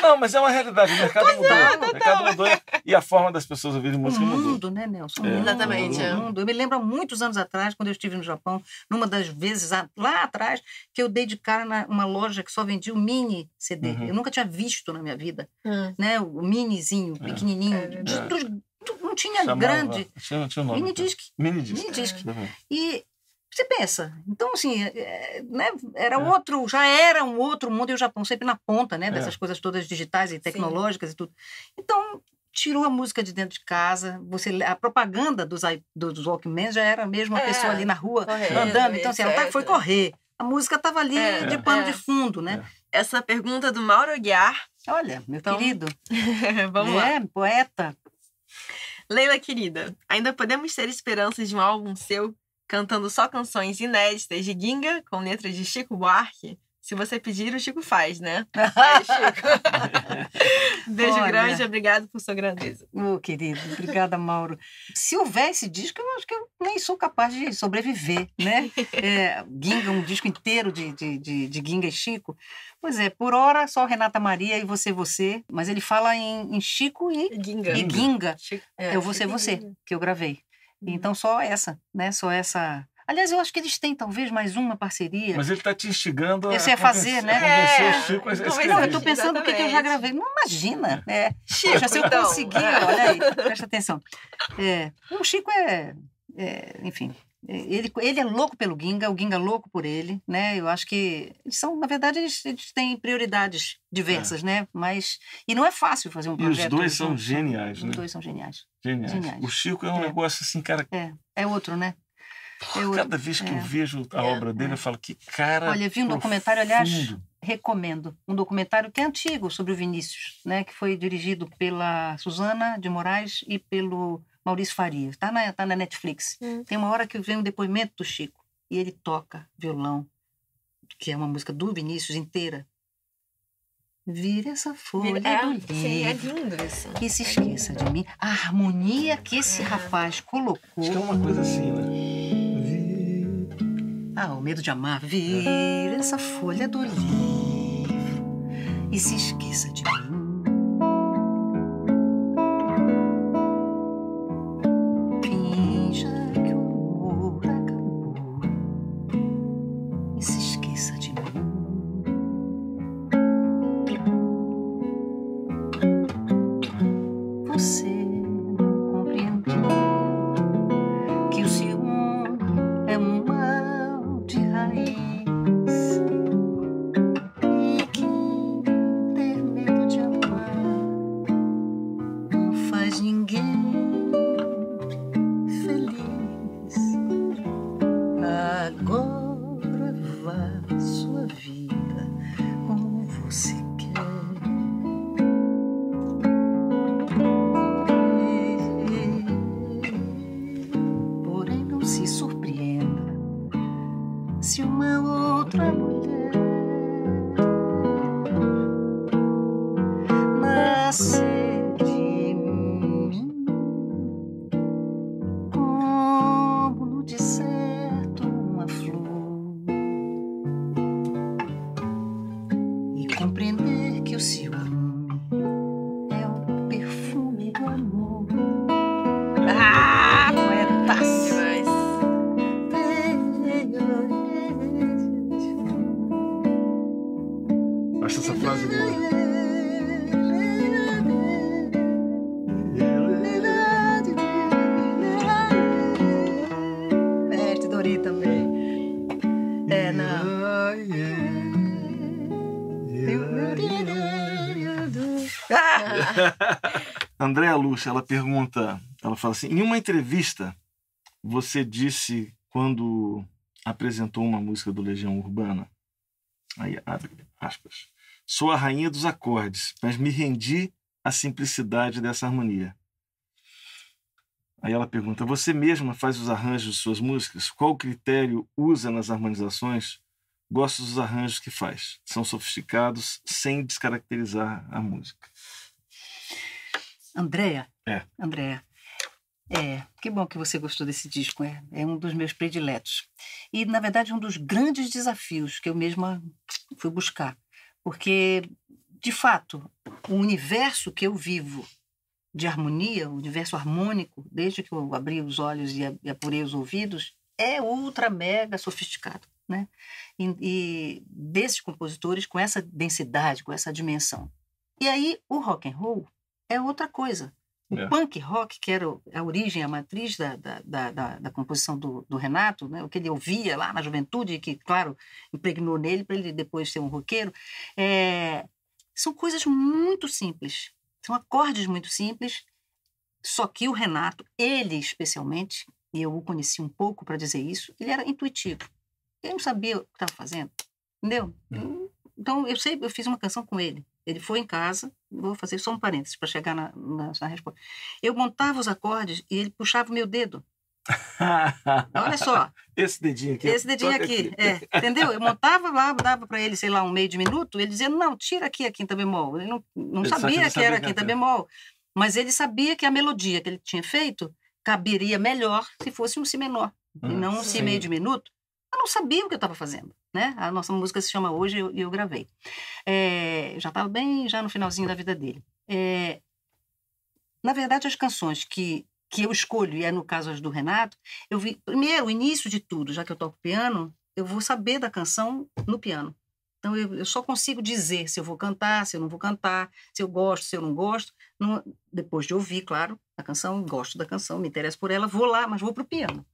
Não, mas é uma realidade. O mercado mudou. é, o mercado mudou e a forma das pessoas ouvirem O música mudou. mundo, né, Nelson? O É. Exatamente, o é. mundo. Eu me lembro há muitos anos atrás, quando eu estive no Japão, numa das vezes lá atrás, que eu dei de cara numa loja que só vendia o mini CD. Uhum. Eu nunca tinha visto na minha vida, Hum. né? O minizinho, É. pequenininho. É de- dos- do- não tinha Chamava- grande. Tinha, tinha um nome. Mini disc. Mini disc. Mini disc. Uhum. E você pensa, então assim, é, né, era É. outro, já era um outro mundo e o Japão sempre na ponta, né, É. dessas coisas todas digitais e tecnológicas e tudo. Então, tirou a música de dentro de casa, você a propaganda dos i- dos Walkman já era mesmo a É, pessoa ali na rua correndo, andando, então assim, ela tá- foi correr. A música estava ali É, de pano é. de fundo, né? Essa pergunta do Mauro Aguiar. Olha, meu Então, querido, Vamos lá. é poeta. Leila querida, ainda podemos ter esperanças de um álbum seu cantando só canções inéditas de Ginga com letras de Chico Buarque? Se você pedir, o Chico faz, né? Aí, Chico. Beijo Olha. grande, obrigado por sua grandeza. Ô, querido, obrigada, Mauro. Se houver esse disco, eu acho que eu nem sou capaz de sobreviver, né? É, Ginga, um disco inteiro de, de, de, de Ginga e Chico. Pois é, por hora só Renata Maria e Você, Você, mas ele fala em, em Chico e, Ginga. e Ginga, Chico- é, o Você, Chico e Você, Ginga. que eu gravei. Então só essa, né? Só essa. Aliás, eu acho que eles têm talvez mais uma parceria. Mas ele está te instigando Esse a é fazer, né? É, o Chico Não, eu tô pensando o que, que eu já gravei. Não imagina. É, Chico, Poxa, se eu então, conseguir, é. olha aí, presta atenção. É, o Chico é, é, enfim, é, ele, ele é louco pelo Ginga, o Ginga é louco por ele, né? Eu acho que eles são, na verdade, eles, eles têm prioridades diversas, né? Mas e não é fácil fazer um É. E os projeto. dois são juntos, geniais, Os né? dois são geniais. Geniais. Geniais. O Chico é um É. negócio assim, cara. É, é outro, né? É outro. Cada vez que eu é. vejo a É, obra dele, é. eu falo, que cara. Olha, vi um documentário, aliás, profundo. recomendo. Um documentário que é antigo sobre o Vinícius, né? Que foi dirigido pela Suzana de Moraes e pelo Maurício Faria. Está na, tá na Netflix. Hum. Tem uma hora que vem um depoimento do Chico e ele toca violão, que é uma música do Vinícius inteira. Vira essa folha É, do sim, é livro lindo isso. e se esqueça de mim. A harmonia que esse É. rapaz colocou. Acho que é uma coisa assim, né? Ah, o medo de amar. Vira essa folha do livro e se esqueça de mim. Andréa Lucha, ela pergunta, ela fala assim, em uma entrevista, você disse quando apresentou uma música do Legião Urbana, aí abre aspas, sou a rainha dos acordes, mas me rendi à simplicidade dessa harmonia. Aí ela pergunta: Você mesma faz os arranjos de suas músicas? Qual critério usa nas harmonizações? Gosto dos arranjos que faz. São sofisticados, sem descaracterizar a música. Andréa. É. Andréa. É, que bom que você gostou desse disco. É, é um dos meus prediletos. E, na verdade, um dos grandes desafios que eu mesma fui buscar. Porque, de fato, o universo que eu vivo de harmonia, o universo harmônico, desde que eu abri os olhos e apurei os ouvidos, é ultra mega sofisticado, né? E, e desses compositores com essa densidade, com essa dimensão. E aí o rock and roll é outra coisa. O é. punk rock, que era a origem, a matriz da, da, da, da composição do, do, Renato, né? o que ele ouvia lá na juventude, que, claro, impregnou nele para ele depois ser um roqueiro, é, são coisas muito simples, são acordes muito simples, só que o Renato, ele especialmente, e eu o conheci um pouco para dizer isso, ele era intuitivo. Ele não sabia o que estava fazendo, entendeu? Uhum. Então, eu sei, eu fiz uma canção com ele. Ele foi em casa, vou fazer só um parênteses para chegar na, na, na, resposta. Eu montava os acordes e ele puxava o meu dedo. Olha só. Esse dedinho aqui. Esse dedinho aqui, aqui. É, entendeu? Eu montava lá, dava para ele, sei lá, um meio de minuto, ele dizia, não, tira aqui a quinta bemol. Ele não, não ele sabia que era a quinta bemol, mas ele sabia que a melodia que ele tinha feito caberia melhor se fosse um si menor, e hum, não um si meio de minuto. Eu não sabia o que eu estava fazendo. Né? A nossa música se chama Hoje e eu, gravei. É, já estava bem já no finalzinho da vida dele. É, na verdade, as canções que que eu escolho, e é no caso as do Renato, eu vi, primeiro, o início de tudo, já que eu toco piano, eu vou saber da canção no piano. Então eu, eu só consigo dizer se eu vou cantar, se eu não vou cantar, se eu gosto, se eu não gosto. Depois de ouvir, claro, a canção, gosto da canção, me interesso por ela, vou lá, mas vou para o piano.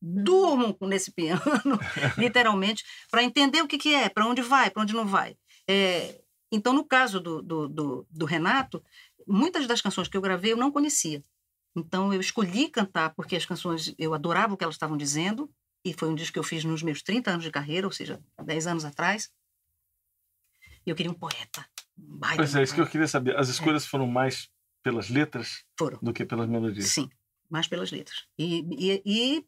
Durmo nesse piano, literalmente, para entender o que, que é, para onde vai, para onde não vai. É, então, no caso do, do, do, do Renato, muitas das canções que eu gravei eu não conhecia. Então eu escolhi cantar porque as canções, eu adorava o que elas estavam dizendo, e foi um disco que eu fiz nos meus 30 anos de carreira, ou seja, 10 anos atrás. E eu queria um poeta. Um pois é, isso que eu queria saber. As é. escolhas é. foram mais pelas letras foram. do que pelas melodias? Sim, mais pelas letras. E, e, e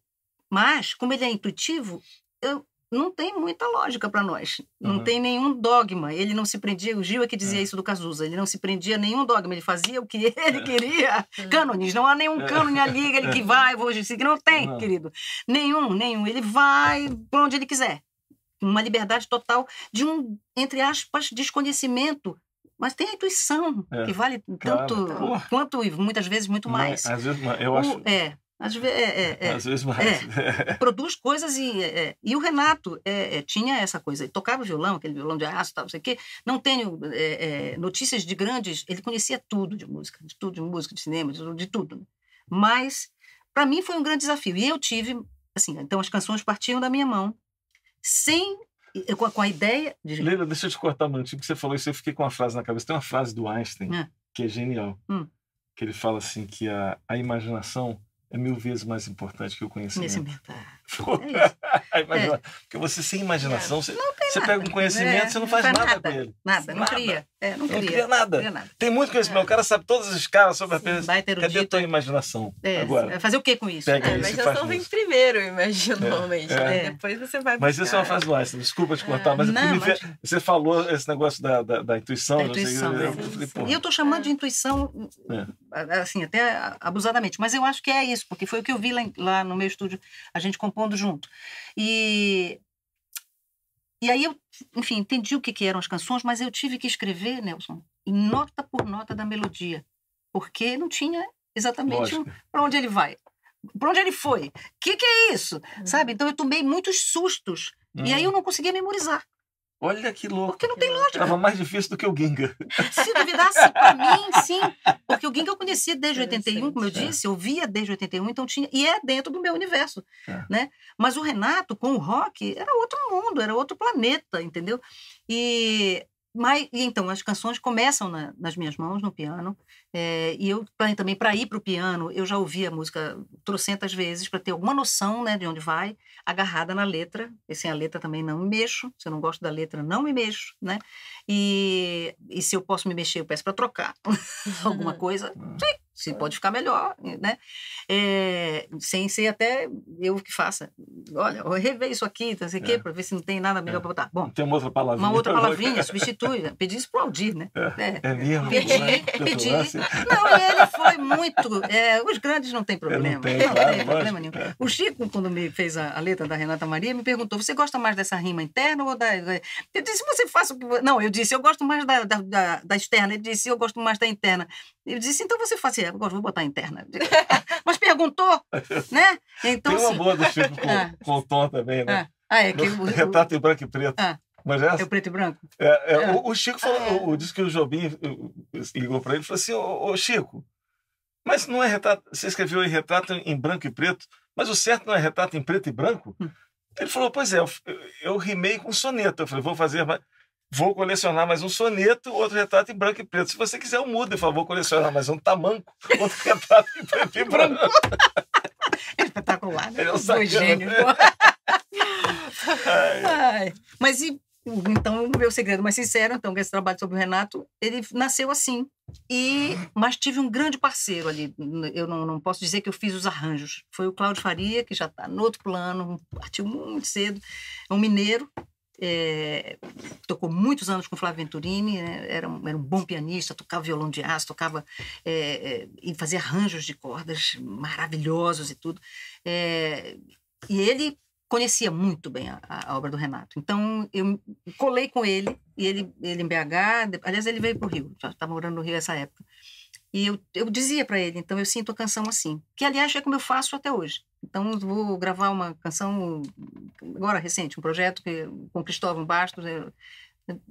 mas, como ele é intuitivo, eu, não tem muita lógica para nós. Não uhum. tem nenhum dogma. Ele não se prendia, o Gil é que dizia é. isso do Cazuza, ele não se prendia a nenhum dogma, ele fazia o que ele é. queria. É. Cânones, não há nenhum é. cânone ali, ele que é. vai, vou seguir, não tem, uhum. querido. Nenhum, nenhum. Ele vai para onde ele quiser. Uma liberdade total de um, entre aspas, desconhecimento mas tem a intuição, é, que vale tanto claro. quanto e muitas vezes muito mais. Mas, às vezes, eu acho. O, é, às vezes, é, é, é, Às vezes mais. É, produz coisas e. É, e o Renato tinha essa coisa. Ele tocava violão, aquele violão de aço, tal, não sei o quê. Não tenho notícias de grandes. Ele conhecia tudo de música, de tudo, de música, de cinema, de, de tudo. Mas, para mim, foi um grande desafio. E eu tive. Assim, então as canções partiam da minha mão, sem com a, com a, ideia de. Leila, deixa eu te cortar um minutinho, que você falou isso, eu fiquei com uma frase na cabeça. Tem uma frase do Einstein é. que é genial. Hum. Que ele fala assim: que a, a imaginação é mil vezes mais importante que o conhecimento. Conhecimento. É é. Porque você sem imaginação, é. você, você pega um conhecimento, é. você não faz, não faz nada, nada, com ele. Nada, não cria. É, não, não cria. nada. Cria nada. Tem muito conhecimento, o cara sabe todas as caras sobre a pessoa. Cadê a tua imaginação? Agora. Fazer o que com isso? Pega a imaginação vem primeiro, imagino, normalmente. Né? Depois você vai buscar. Mas isso é uma fase do Einstein, desculpa te cortar, mas, não, mas... você falou esse negócio da, da, da intuição. Da intuição, sei, eu, eu falei, e eu estou chamando de intuição, assim, até abusadamente, mas eu acho que é isso, porque foi o que eu vi lá, no meu estúdio, a gente compondo junto. E, e aí eu, enfim, entendi o que, que eram as canções, mas eu tive que escrever, Nelson, nota por nota da melodia, porque não tinha exatamente para onde ele vai. Para onde ele foi? O que, que é isso? Uhum. Sabe? Então eu tomei muitos sustos. Uhum. E aí eu uhum. não conseguia memorizar. Olha que louco. Porque não tem lógica. Estava mais difícil do que o Ginga. Se duvidasse, para mim, sim. O Ginga eu conhecia desde 81, como eu disse, eu via desde 81, então tinha. E é dentro do meu universo. É. Né? Mas o Renato, com o rock, era outro mundo, era outro planeta, entendeu? E mas, então, as canções começam na- nas minhas mãos, no piano, é, e eu também, para ir para o piano, eu já ouvi a música trocentas vezes, para ter alguma noção né, de onde vai, agarrada na letra, e sem a letra também não me mexo, se eu não gosto da letra, não me mexo, né? E, e se eu posso me mexer, eu peço para trocar alguma coisa, sim, se pode ficar melhor, né? É, sem ser até eu que faça. Olha, eu rever isso aqui, não sei o quê, É. para ver se não tem nada melhor É. para botar. Bom, Tem uma outra palavrinha. uma outra palavrinha, substitui, né? pedir isso pro Aldir, né? É. É mesmo? Pedi, né? pedi. Não, e ele foi muito. é, os grandes não tem problema. tem, não claro, tem problema nenhum. é. O Chico, quando me fez a, a letra da Renata Maria, me perguntou: você gosta mais dessa rima interna ou da. da-" Eu disse, você faça o que. vo-" Não, eu disse, eu gosto mais da, da, da, da externa. Ele disse, eu gosto mais da interna. Eu disse, então você faz. Eu gosto, vou botar a interna. Mas perguntou, né? Então, Tem uma assim, boa do Chico com, Ah. com o Tom também, né? Ah, ah, é que o, Retrato em branco e preto. Ah. Mas é, é o preto e branco? é, é, Ah. o, o Chico falou, o, disse que o Jobim ligou para ele e falou assim: ô, ô, Chico, mas não é retrato. Você escreveu aí retrato em branco e preto, mas o certo não é retrato em preto e branco? Hum. Ele falou: Pois é, eu, eu rimei com soneto. Eu falei: Vou fazer. mais- Vou colecionar mais um soneto, outro retrato em branco e preto. Se você quiser, eu mudo. Ele falou: Vou colecionar mais um tamanco, outro retrato em preto e branco. É espetacular, né? Ele é um sacana, gênios. né? Ai, Ai, mas e então o meu segredo mais sincero, então, que esse trabalho sobre o Renato, ele nasceu assim. E mas tive um grande parceiro ali. Eu não, não posso dizer que eu fiz os arranjos. Foi o Cláudio Faria, que já está no outro plano, partiu muito cedo. É um mineiro. É, tocou muitos anos com Flávio Venturini, né, era, um, era um bom pianista, tocava violão de aço, tocava é, é, e fazia arranjos de cordas maravilhosos e tudo. É, e ele conhecia muito bem a, a obra do Renato. Então, eu colei com ele, e ele, ele em BH, aliás, ele veio para o Rio, estava morando no Rio nessa época. E eu, eu dizia para ele, então eu sinto a canção assim, que aliás é como eu faço até hoje. Então, vou gravar uma canção, agora recente, um projeto que, com Cristóvão Bastos. eu-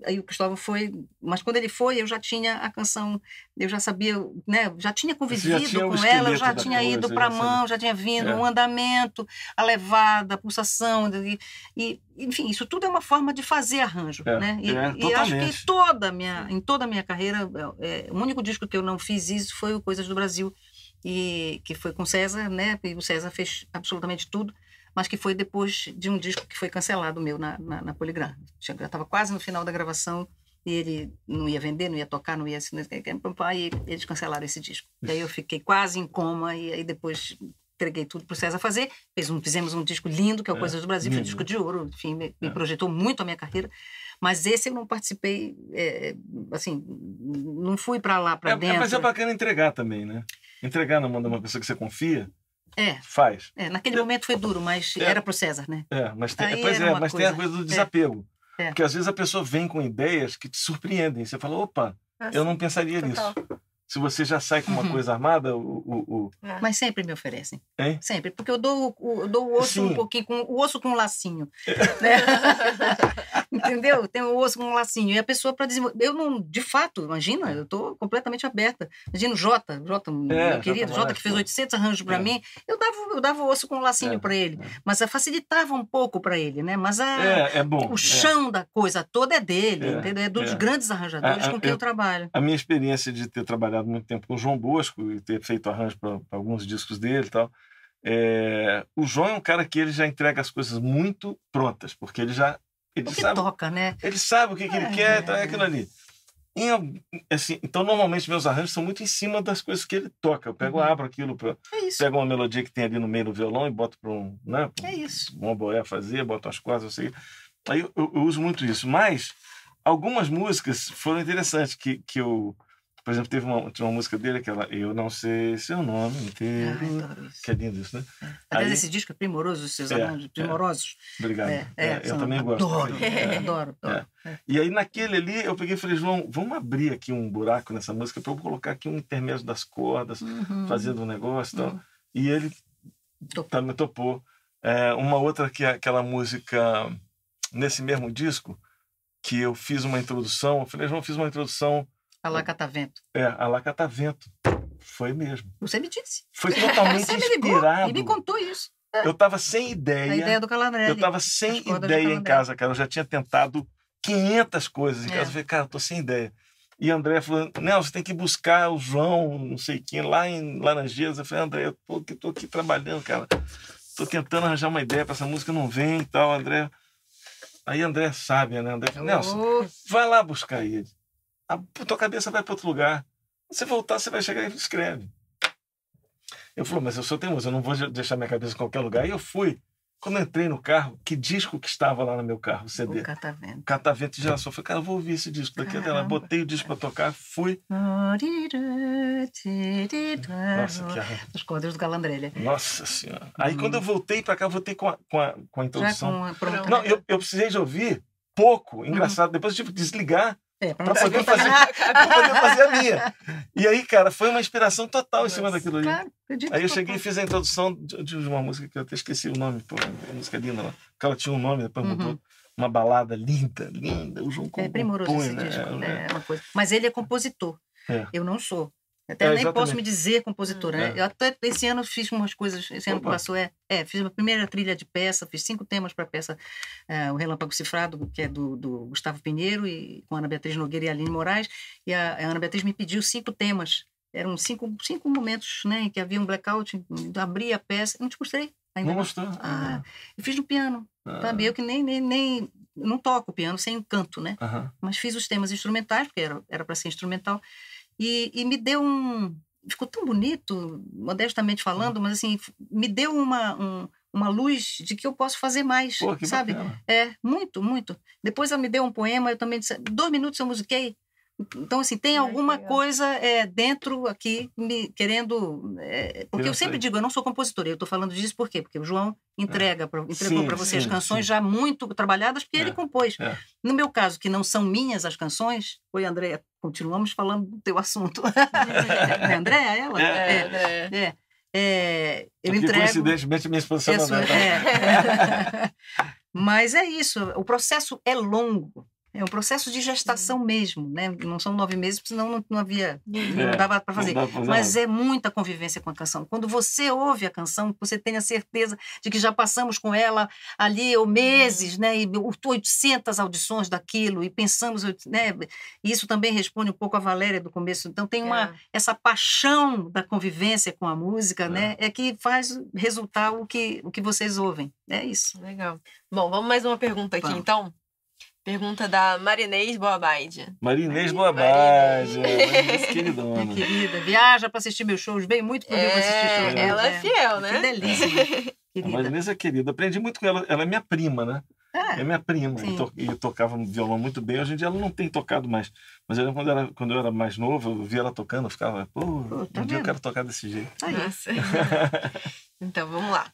aí o Cristóvão foi, mas quando ele foi, eu já tinha a canção, eu já sabia, né, já tinha convivido tinha o com ela, eu já tinha coisa, ido já para a sabia. mão, já tinha vindo, É. um andamento, a levada, a pulsação, e, e, enfim, isso tudo é uma forma de fazer arranjo, É, né? E, é, e acho que toda minha, em toda a minha carreira, é, o único disco que eu não fiz isso foi o Coisas do Brasil, e que foi com César, né? E o César fez absolutamente tudo, mas que foi depois de um disco que foi cancelado meu na, na, na Poligram. Já estava quase no final da gravação e ele não ia vender, não ia tocar, não ia assinar, e eles cancelaram esse disco. E aí eu fiquei quase em coma e aí depois entreguei tudo para o César fazer. Um, fizemos um disco lindo, que é o É, Coisas do Brasil, foi um lindo. disco de ouro, enfim, me, me É. projetou muito a minha carreira. Mas esse eu não participei, é, assim, não fui para lá, para É, é, dentro. mas é bacana entregar também, né? Entregar na mão de uma pessoa que você confia, É, faz. é, naquele momento foi duro, mas É. era pro César, né? É, mas tem, Aí pois é, mas tem a coisa- do é. desapego. É. Porque às vezes a pessoa vem com ideias que te surpreendem. Você fala, opa, eu não pensaria Total. nisso. Se você já sai com uma Uhum. coisa armada, o, o, o- É. Mas sempre me oferecem. Hein? Sempre. Porque eu dou, o- eu dou o osso Sim. um pouquinho, com, o osso com um lacinho. né? Entendeu? Tem o osso com um lacinho. E a pessoa para desenvolver. Eu não, de fato, imagina, eu estou completamente aberta. Imagina o Jota, Jota, É, meu querido, Jota que fez pô. 800 arranjos para É. mim, eu dava, eu dava o osso com um lacinho É, para ele. é. Mas eu facilitava um pouco para ele, né? Mas a, É, é bom. o é. chão da coisa toda é dele, É, entendeu? É dos é. grandes arranjadores com quem eu, eu- trabalho. A minha experiência de ter trabalhado muito tempo com o João Bosco e ter feito arranjo para alguns discos dele e tal. é, o João é um cara que ele já entrega as coisas muito prontas, porque ele já ele sabe, toca, né? ele sabe o que, que ele É. quer, então é aquilo ali. Assim, então, normalmente, meus arranjos são muito em cima das coisas que ele toca. Eu pego, Uhum. abro aquilo, pra, É pego uma melodia que tem ali no meio do violão e boto para um, né, pra É isso. um oboé fazer, boto as cordas, eu sei. Aí eu, eu- eu uso muito isso. Mas algumas músicas foram interessantes que, que eu... Por exemplo, teve uma, tinha uma música dele, aquela Eu Não Sei Seu Nome Ai, Inteiro. isso. que é lindo isso, né? Aliás, Aí- esse disco é primoroso, os seus É, arranjos é. primorosos. Obrigado. É, é, É, eu também gosto. Adoro, É. adoro, adoro. E aí, naquele ali, eu peguei e falei, João, vamos abrir aqui um buraco nessa música para eu colocar aqui um intermédio das cordas, Uhum. fazendo um negócio e tal. Uhum. E ele Topou. também topou. É, uma outra que é aquela música nesse mesmo disco, que eu fiz uma introdução, eu falei, João, eu fiz uma introdução A lá catavento. é, a lá catavento. Foi mesmo. Você me disse. Foi totalmente Você me inspirado. e me contou isso. Eu estava sem A ideia. ideia do Calandrelli. Eu estava sem ideia em casa, cara. Eu já tinha tentado 500 coisas em É. casa. Eu falei, cara, eu tô sem ideia. E André falou, Nelson, você tem que buscar o João, não sei quem, lá em Laranjeiras. Eu falei, André, eu tô aqui, tô aqui trabalhando, cara. Tô tentando arranjar uma ideia para essa música, não vem e tal, André. Aí André sabe, né? André falou, Nelson, Oh, vai lá buscar ele. A tua cabeça vai para outro lugar. Você voltar, você vai chegar e escreve. Eu falei, mas eu sou teimoso, eu não vou deixar minha cabeça em qualquer lugar. E eu fui. Quando eu entrei no carro, que disco que estava lá no meu carro, o CD? o catavento. Catavento de Geração. Eu falei, cara, eu vou ouvir esse disco daqui até lá. Botei o disco para tocar, fui. Nossa, que arran- Os cordas do Galandrelha. Nossa Senhora. Aí quando eu voltei para cá, eu voltei com a, com a, com a Já introdução. com a. Não, eu, eu precisei de ouvir pouco, engraçado. Depois eu tive que desligar É, pra poder fazer, pra poder fazer a minha. E aí, cara, foi uma inspiração total em cima daquilo ali. Acredito. Aí eu cheguei e fiz a introdução de, de uma música que eu até esqueci o nome, pô, uma música linda lá. Que ela tinha um nome, depois Uhum. mudou. Uma balada linda, linda. O João É primoroso compõe, esse né? disco. É, É uma coisa. Mas ele é compositor. É. Eu não sou. Até É, nem exatamente. posso me dizer compositora. né? É. Eu até esse ano fiz umas coisas. Esse ano que passou é, é, fiz a primeira trilha de peça, fiz cinco temas para a peça é, O Relâmpago Cifrado, que é do, do Gustavo Pinheiro, e com a Ana Beatriz Nogueira e a Aline Moraes. E a, a Ana Beatriz me pediu cinco temas. Eram cinco, cinco momentos né, em que havia um blackout. Eu abri a peça. Não te mostrei ainda. Não mostrou? Ah, eu fiz no piano, Ah, sabe? Eu que nem, nem, nem não toco piano sem canto, né? mas fiz os temas instrumentais, porque era era para ser instrumental, e, e me deu um. Ficou tão bonito, modestamente falando, mas assim, me deu uma, um- uma luz de que eu posso fazer mais, Pô, que sabe? bacana. É, muito, muito. Depois ela me deu um poema, eu também disse, dois minutos eu musiquei. Então, assim, tem alguma coisa é, dentro aqui me querendo. é, porque eu Eu sempre digo, eu não sou compositora, eu estou falando disso por quê? Porque o João entrega pra, entregou para você as sim, canções sim. já muito trabalhadas, porque É, ele compôs. é. No meu caso, que não são minhas as canções, oi, Andréia, continuamos falando do teu assunto. é Andréia, ela? É. É, né? é. É, eu Porque, entrego. coincidentemente, minha exposição É sua- é. é. Mas é isso, o processo é longo. É um processo de gestação mesmo, né? Não são nove meses, porque senão não, não havia, não É, dava para fazer. Fazer Mas é muita convivência com a canção. Quando você ouve a canção, você tem a certeza de que já passamos com ela ali ou meses, né? E 800 audições daquilo e pensamos, né? E isso também responde um pouco a Valéria do começo. Então tem uma É. essa paixão da convivência com a música, né? É que faz resultar o que o que vocês ouvem. É isso. Legal. Bom, vamos mais uma pergunta aqui, Vamos. então. Pergunta da Marinês Boabaide. Marinês Marinês. Boabage, Marinês Minha queridona. querida, viaja para assistir meus shows, veio muito Rio para assistir shows. né? ela é fiel, né? Que delícia. A Querida. Marinês é querida. Aprendi muito com ela. Ela é minha prima, né? É É, minha prima. Sim. E, to- e tocava violão muito bem. Hoje em dia ela não tem tocado mais. Mas eu, quando, era, quando eu era mais novo, eu via ela tocando, eu ficava, pô, Pô, tá um dia eu quero tocar desse jeito. tá aí. Nossa. então, vamos lá.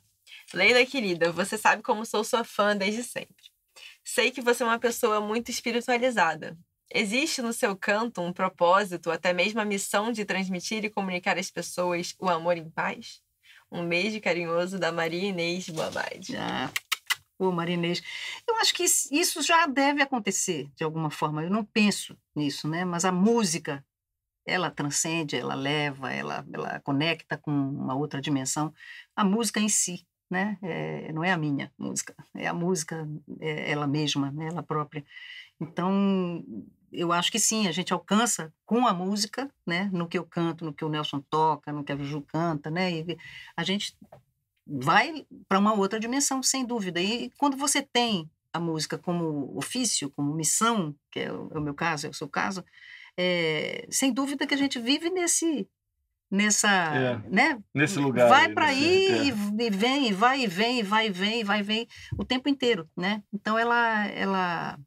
Leila, querida, você sabe como sou sua fã desde sempre. Sei que você é uma pessoa muito espiritualizada. Existe no seu canto um propósito, até mesmo a missão de transmitir e comunicar às pessoas o amor em paz? Um beijo carinhoso da Maria Inês Boabade. Já. Ô, Marinês, eu acho que isso já deve acontecer de alguma forma. Eu não penso nisso, né? Mas a música, ela transcende, ela leva, ela, ela conecta com uma outra dimensão. A música em si, né? É, não é a minha música, é a música é ela mesma, né? ela própria. Então, eu acho que sim, a gente alcança com a música, né? No que eu canto, no que o Nelson toca, no que a Juju canta, né? E a gente vai para uma outra dimensão, sem dúvida. E quando você tem a música como ofício, como missão, que é o, é o meu caso, é o seu caso, é, sem dúvida que a gente vive nesse nessa, É, né? Nesse lugar. vai aí, para nesse- aí é. e, vem, e vai e vem, e vai e vem, e vai e vem o tempo inteiro, né? Então ela ela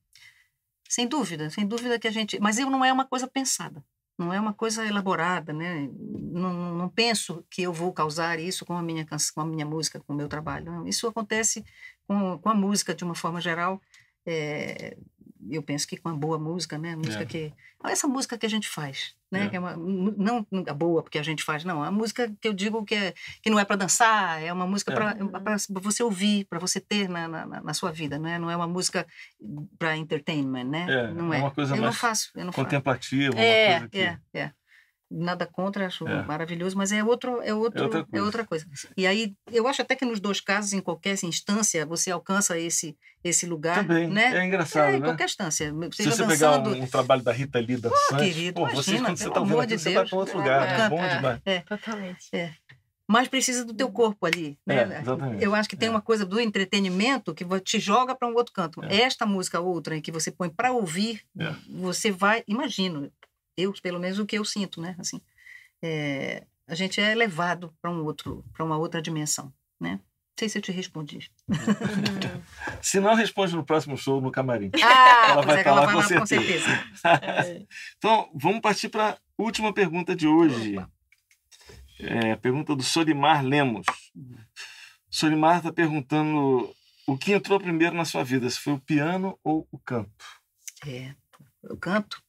sem dúvida, sem dúvida que a gente, mas eu não é uma coisa pensada. Não é uma coisa elaborada, né? Não, não- penso que eu vou causar isso com a minha canção, com a minha música, com o meu trabalho. Isso acontece com, com a música de uma forma geral. É, eu penso que com a boa música, né? Música É. que essa música que a gente faz, né? É. Que é uma, não a boa porque a gente faz, não. A música que eu digo que, é, que não é para dançar, é uma música É. para você ouvir, para você ter na, na, na sua vida, né? Não é uma música para entertainment, né? É, não é é. uma coisa eu não mais faço, eu não faço. Contemplativa, uma É, que... é, é. Nada contra, acho É. maravilhoso, mas é outro, é outro, É outra é coisa. outra coisa. E aí eu acho até que nos dois casos, em qualquer instância, você alcança esse esse lugar, Também. né? É engraçado, É, em né? qualquer instância. Se Seja você pegar dançando, um, um trabalho da Rita Lee da Santos, querido, pô, você, imagina, quando você tá aquilo, de você tá Deus. com outro lugar. É, É, bom é. demais. Totalmente. mas precisa do teu corpo ali, né? É, exatamente. Eu acho que tem É. uma coisa do entretenimento que te joga para um outro canto. É. Esta música outra em que você põe para ouvir, É. você vai, imagino, eu pelo menos o que eu sinto, né? Assim, é, a gente é levado para um outro, para uma outra dimensão, né? Não sei se eu te respondi. Se não, responde no próximo show no camarim. Ah, Ela vai é ela vai com lá com certeza. certeza. É. Então, vamos partir para a última pergunta de hoje. É, a pergunta do Solimar Lemos. Solimar está perguntando o que entrou primeiro na sua vida, se foi o piano ou o canto? É, o canto.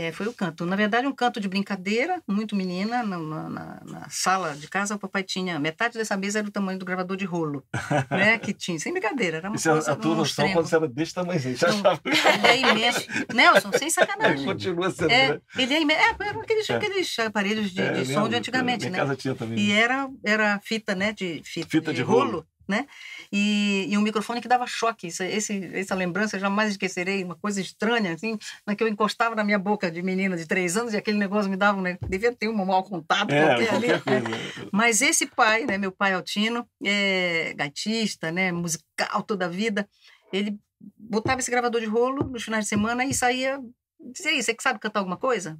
É, foi o canto. Na verdade, um canto de brincadeira, muito menina, na, na- na- sala de casa, o papai tinha. Metade dessa mesa era o tamanho do gravador de rolo, né? Que tinha, sem brincadeira, era uma Isso é coisa a tua noção extremo. quando você era desse tamanhozinho. Já achava Ele é imenso. Nelson, sem sacanagem. Continua sendo. É, né? ele é imenso. É, eram aqueles, É. aqueles aparelhos de, É, de som lembro, de antigamente, minha né? casa tinha também. E era, era fita, né? De fita, Fita de rolo. Né? E, e um microfone que dava choque. Isso, esse, essa lembrança eu jamais esquecerei. Uma coisa estranha, assim, na que eu encostava na minha boca de menina de três anos e aquele negócio me dava, né? Devia ter um mau contato É, qualquer ali. né? coisa. Mas esse pai, né, meu pai Altino, é gaitista, né, musical toda a vida, ele botava esse gravador de rolo nos finais de semana e saía, dizia aí, você que sabe cantar alguma coisa?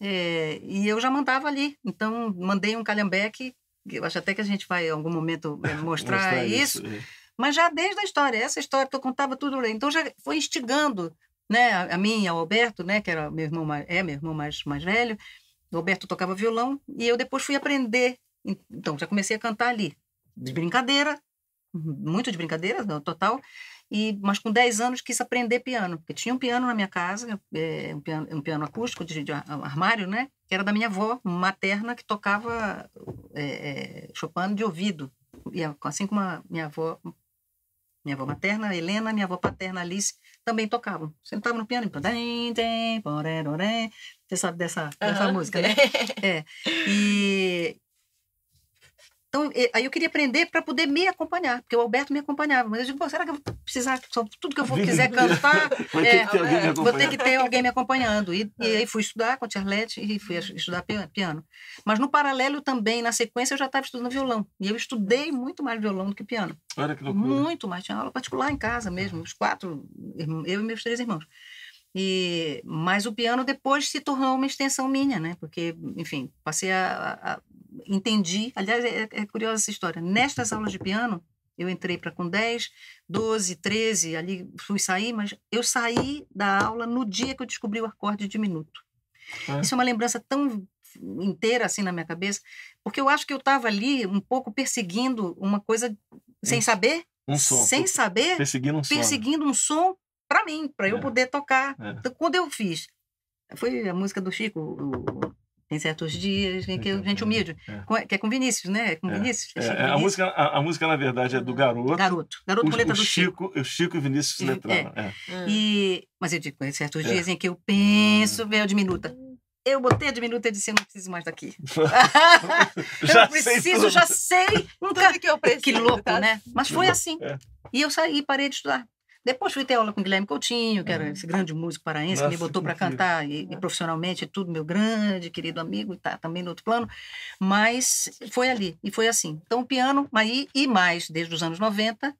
É, e eu já mandava ali, então mandei um calhambeque, que eu acho até que a gente vai em algum momento é, mostrar, isso, é. mas já desde a história, essa história que eu contava tudo, então já foi instigando, né, a, mim e ao Alberto, né, que era meu irmão é meu irmão mais, mais velho, o Alberto tocava violão e eu depois fui aprender, então já comecei a cantar ali, de brincadeira, muito de brincadeira, no total, e mas com 10 anos quis aprender piano, porque tinha um piano na minha casa, é, um, piano, um piano acústico de, de armário, né, que era da minha avó materna que tocava é, é, Chopin de ouvido, e assim como a minha avó minha avó materna, Helena, minha avó paterna, Alice, também tocavam. Sentavam no piano e... Você sabe dessa, dessa música, né? É. E... Então, aí eu queria aprender para poder me acompanhar, porque o Alberto me acompanhava. Mas eu digo, será que eu vou precisar, tudo que eu vou, quiser cantar, É, ter vou ter que ter alguém me acompanhando. E, e aí fui estudar com a Tia Arlete e fui estudar pi- piano. Mas no paralelo também, na sequência, eu já estava estudando violão. E eu estudei muito mais violão do que piano. Olha que loucura. Muito mais. Tinha aula particular em casa mesmo, os quatro, eu e meus três irmãos. E, mas o piano depois se tornou uma extensão minha, né? Porque, enfim, passei a- a- entendi. Aliás, é, é curiosa essa história. Nestas aulas de piano, eu entrei para com 10, 12, 13, ali fui sair, mas eu saí da aula no dia que eu descobri o acorde diminuto. Ah. Isso é uma lembrança tão inteira assim na minha cabeça, porque eu acho que eu estava ali um pouco perseguindo uma coisa sem Um saber, Um som. sem saber, Perseguindo um som. perseguindo um som para mim, para eu É. poder tocar. É. Então, quando eu fiz, foi a música do Chico, o- tem certos dias em que É, a gente humilde, é. com- que é com Vinícius, né? É com É. Vinícius. É, é, a, música, a, a música, na verdade, é do garoto. Garoto, garoto o, com letra o do Chico. Chico, o Chico e Vinícius É. letraram. É. Hum. E, mas eu digo, tem certos É. dias em que eu penso, vem a diminuta. Eu botei a diminuta e disse, eu não preciso mais daqui. eu sei preciso, tudo. já sei. Nunca Tudo que eu preciso. Que louco, tá? né? Mas foi assim. É. E eu saí e parei de estudar. Depois fui ter aula com o Guilherme Coutinho, que era Uhum. esse grande músico paraense, que me Nossa, botou para cantar e, e profissionalmente e tudo, meu grande, querido amigo, e tá também no outro plano. Mas foi ali, e foi assim. Então, o piano, aí, e mais, desde os anos 90,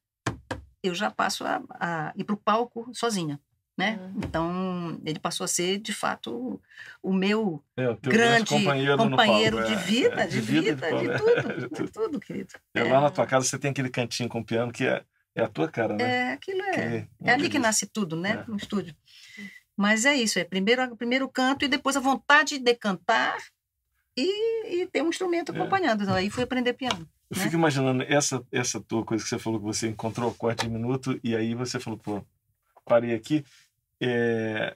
eu já passo a, a ir para o palco sozinha. Né? Uhum. Então, ele passou a ser, de fato, o meu É, o grande companheiro, companheiro palco, de é, vida, é, de vida, de, palco, é, tudo, de de tudo, querido. É, lá na tua casa você tem aquele cantinho com piano que é, é a tua cara, né? É, aquilo é. Que- É ali que delícia. nasce tudo, né? É. No estúdio. Mas é isso, é primeiro, primeiro o canto e depois a vontade de cantar e, e ter um instrumento É. acompanhando. Então, aí fui aprender piano. Eu né? fico imaginando essa, essa tua coisa que você falou que você encontrou o corte de minuto e aí você falou, pô, parei aqui. É,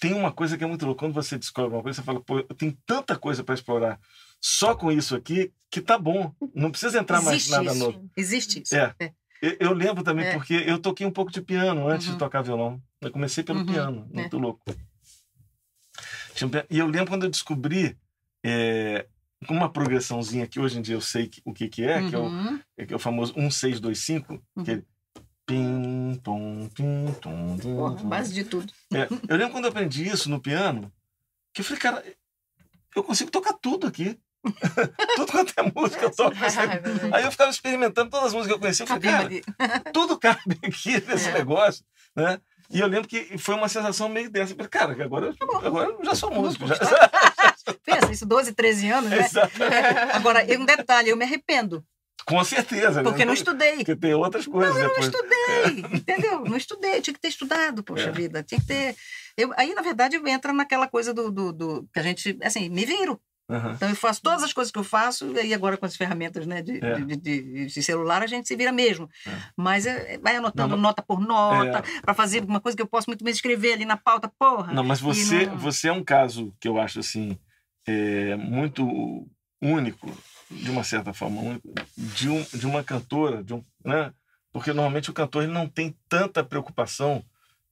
Tem uma coisa que é muito louca. Quando você descobre uma coisa, você fala, pô, eu tenho tanta coisa para explorar só com isso aqui que tá bom. Não precisa entrar mais Existe nada isso. novo. Existe isso. É. Eu, eu lembro também, É. porque eu toquei um pouco de piano antes Uhum. de tocar violão. Eu comecei pelo Uhum. piano, É. muito louco. Um piano- E eu lembro quando eu descobri é, uma progressãozinha que hoje em dia eu sei que- o que, que é, que é o, Uhum. é que é o famoso 1625, que ele. Pim, tom, pim, tom, tom, Porra, tom. base de tudo. É, eu lembro quando eu aprendi isso no piano, que eu falei, cara, eu consigo tocar tudo aqui. tudo quanto é música eu toco. Deus. Aí eu ficava experimentando todas as músicas que eu conhecia. Eu falei, cara, tudo cabe aqui nesse É. negócio, né? E eu lembro que foi uma sensação meio dessa. Cara, agora, agora eu já sou músico. Já. Pensa, isso 12, 13 anos, né? Agora, um detalhe, eu me arrependo, Com certeza. porque né? não estudei. Porque tem outras coisas Não, eu não depois. estudei, entendeu? Não estudei, tinha que ter estudado, poxa É. vida, tinha que ter. Eu, aí, na verdade, entra naquela coisa do, do, do- que a gente, assim, me viro. Aham. Então, eu faço todas as coisas que eu faço, e agora com as ferramentas né, de, É. de, de- de celular, a gente se vira mesmo. É. Mas é, vai anotando Não, nota por nota, para fazer uma coisa que eu posso muito bem escrever ali na pauta, porra. Não, mas você, não- você é um caso que eu acho assim é, muito único, de uma certa forma, único, de, um, de uma cantora, de um, né? porque normalmente o cantor ele não tem tanta preocupação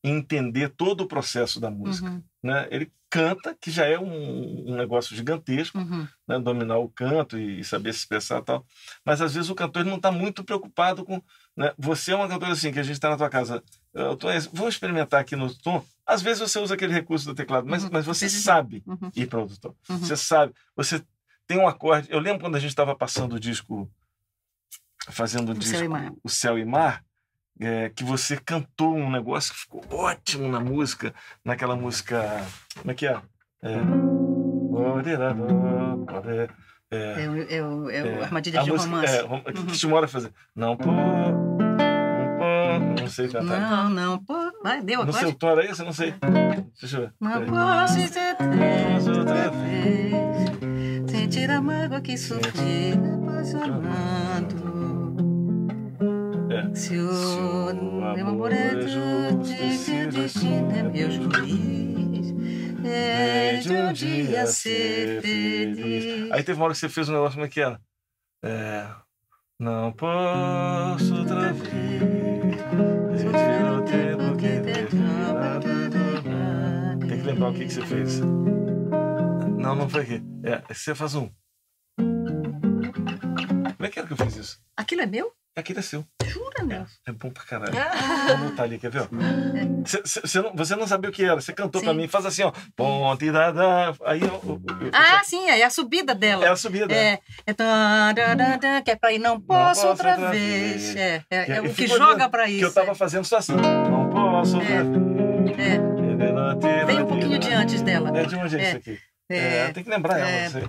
entender todo o processo da música. Uhum, Né? Ele canta, que já é um, um negócio gigantesco, uhum. né? dominar o canto e saber se expressar e tal. Mas às vezes o cantor não está muito preocupado com. Né? Você é uma cantora assim, que a gente está na tua casa. Tô, vamos experimentar aqui no tom. Às vezes você usa aquele recurso do teclado, mas, Uhum. mas você sim. sabe Uhum. ir para outro tom. Uhum. Você sabe, você tem um acorde. Eu lembro quando a gente estava passando o disco, fazendo o O disco Céu. O Céu e Mar, é, que você cantou um negócio que ficou ótimo na música, naquela música. Como é que é? É. É, o- é, o- é, o Armadilha de música- Romance. É, rom- que Uhum. que Timora fazer? Não, pô, não, não sei cantar. Não, não, pô, vai, deu agora. seu tom era esse? Eu não sei. Deixa eu ver. Não posso três outra vez, sentir a mágoa que sofri apaixonando. É. Se o meu amor é é justo, se o destino é meu juiz, é de um dia ser feliz. Aí teve uma hora que você fez um negócio, como é que era? É, não posso vez sentir o tempo que do- Tem que lembrar o que, que você fez. Não, não foi aqui. É, você faz um. Como é que era que eu fiz isso? Aquilo é meu? Aquilo é seu. Jura, meu? É bom pra caralho. Vamos botar ali, quer ver? Cê- cê- Você não, você não sabia o que era. Você cantou pra Sim. mim, faz assim, ó. Ponte da da. Aí, ó, Ah, sim, é a subida dela. É a subida. É, é tan, dan, dan, dan, que é pra ir, não posso, posso outra, outra vez. vez. É, é, é E o que joga pra isso. Que eu tava fazendo só assim. Não posso outra É. vez. é. Vem um pouquinho de antes dela. É de onde é, É. isso aqui? É, É, tem que lembrar ela. é. sei.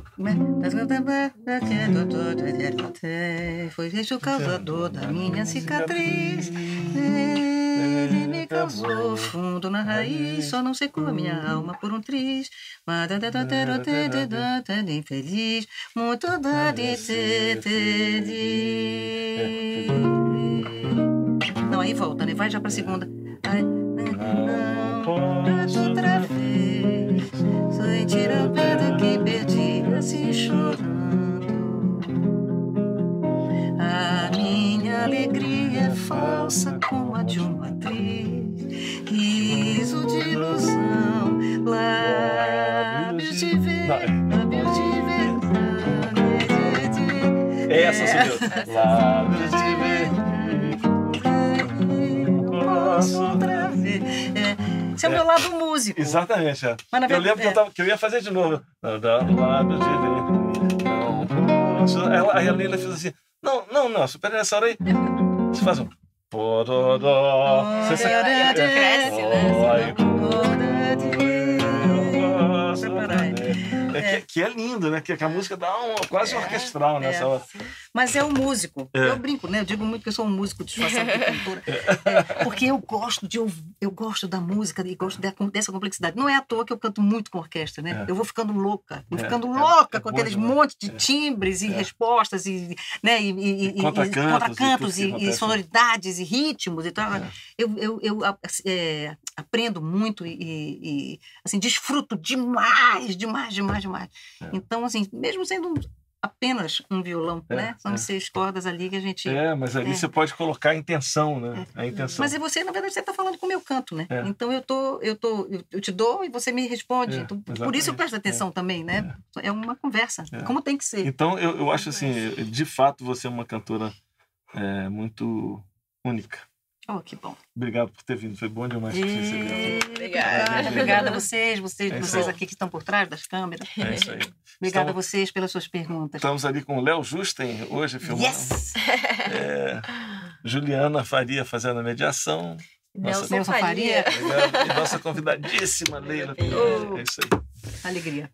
Foi este o causador da minha cicatriz. Ele me causou fundo na raiz, só não secou a minha alma por um triz. Infeliz, muito dá de feliz. Não, aí volta, né? Vai já pra segunda. Ai, Não posso outra vez, sentir o medo que perdi assim chorando. A minha alegria é falsa como a de uma atriz, riso de ilusão, lábios de ver, lábios de verdade. É essa, subiu. Lábios de ver. Posso outra vez. É, esse é o meu lado músico. Exatamente, é. Mas na Eu lembro verdade, que eu, tava, que eu ia fazer de novo. Não dá lábios de. Ela, aí a Leila fez assim. Não, não, não. Supera nessa hora aí. Você faz um. Você sabe. Ela cresce, né? Preparar. É, que, é lindo, né? Que, que a música dá um, quase orquestral nessa é. hora. Mas é um músico. É. Eu brinco, né? Eu digo muito que eu sou um músico disfarçado de cantora. É, porque eu gosto de ouvir, eu gosto da música e gosto dessa complexidade. Não é à toa que eu canto muito com orquestra, né? É. Eu vou ficando louca, vou É, ficando é, louca é com aqueles montes de É. timbres e É. respostas e, né, e, e, e- e- Contracantos e e, acontece. sonoridades e ritmos e tal. É. Eu, eu, eu é, aprendo muito e, e- assim desfruto demais, demais, demais, demais. É. Então assim, mesmo sendo apenas um violão, É, né? São é. seis cordas ali que a gente. É, mas ali É. você pode colocar a intenção, né? A intenção. Mas é você, na verdade, você está falando com o meu canto, né? É. Então eu tô, eu tô, eu, te dou e você me responde. É, então, por isso eu presto atenção também, né? É. uma conversa, É. como tem que ser. Então, eu, eu acho assim, de fato, você é uma cantora é, muito única. Oh, que bom. Obrigado por ter vindo, foi bom demais E... veio. Obrigada. Obrigada a vocês, vocês, É vocês aqui que estão por trás das câmeras. É isso aí. Obrigada a Estamos- vocês pelas suas perguntas. Estamos ali com o Léo Justen hoje filmando. Yes! É, Juliana Faria fazendo a mediação. Nelson, Nelson Faria. Faria. E nossa convidadíssima, Leila. Pinheiro. É isso aí. Alegria.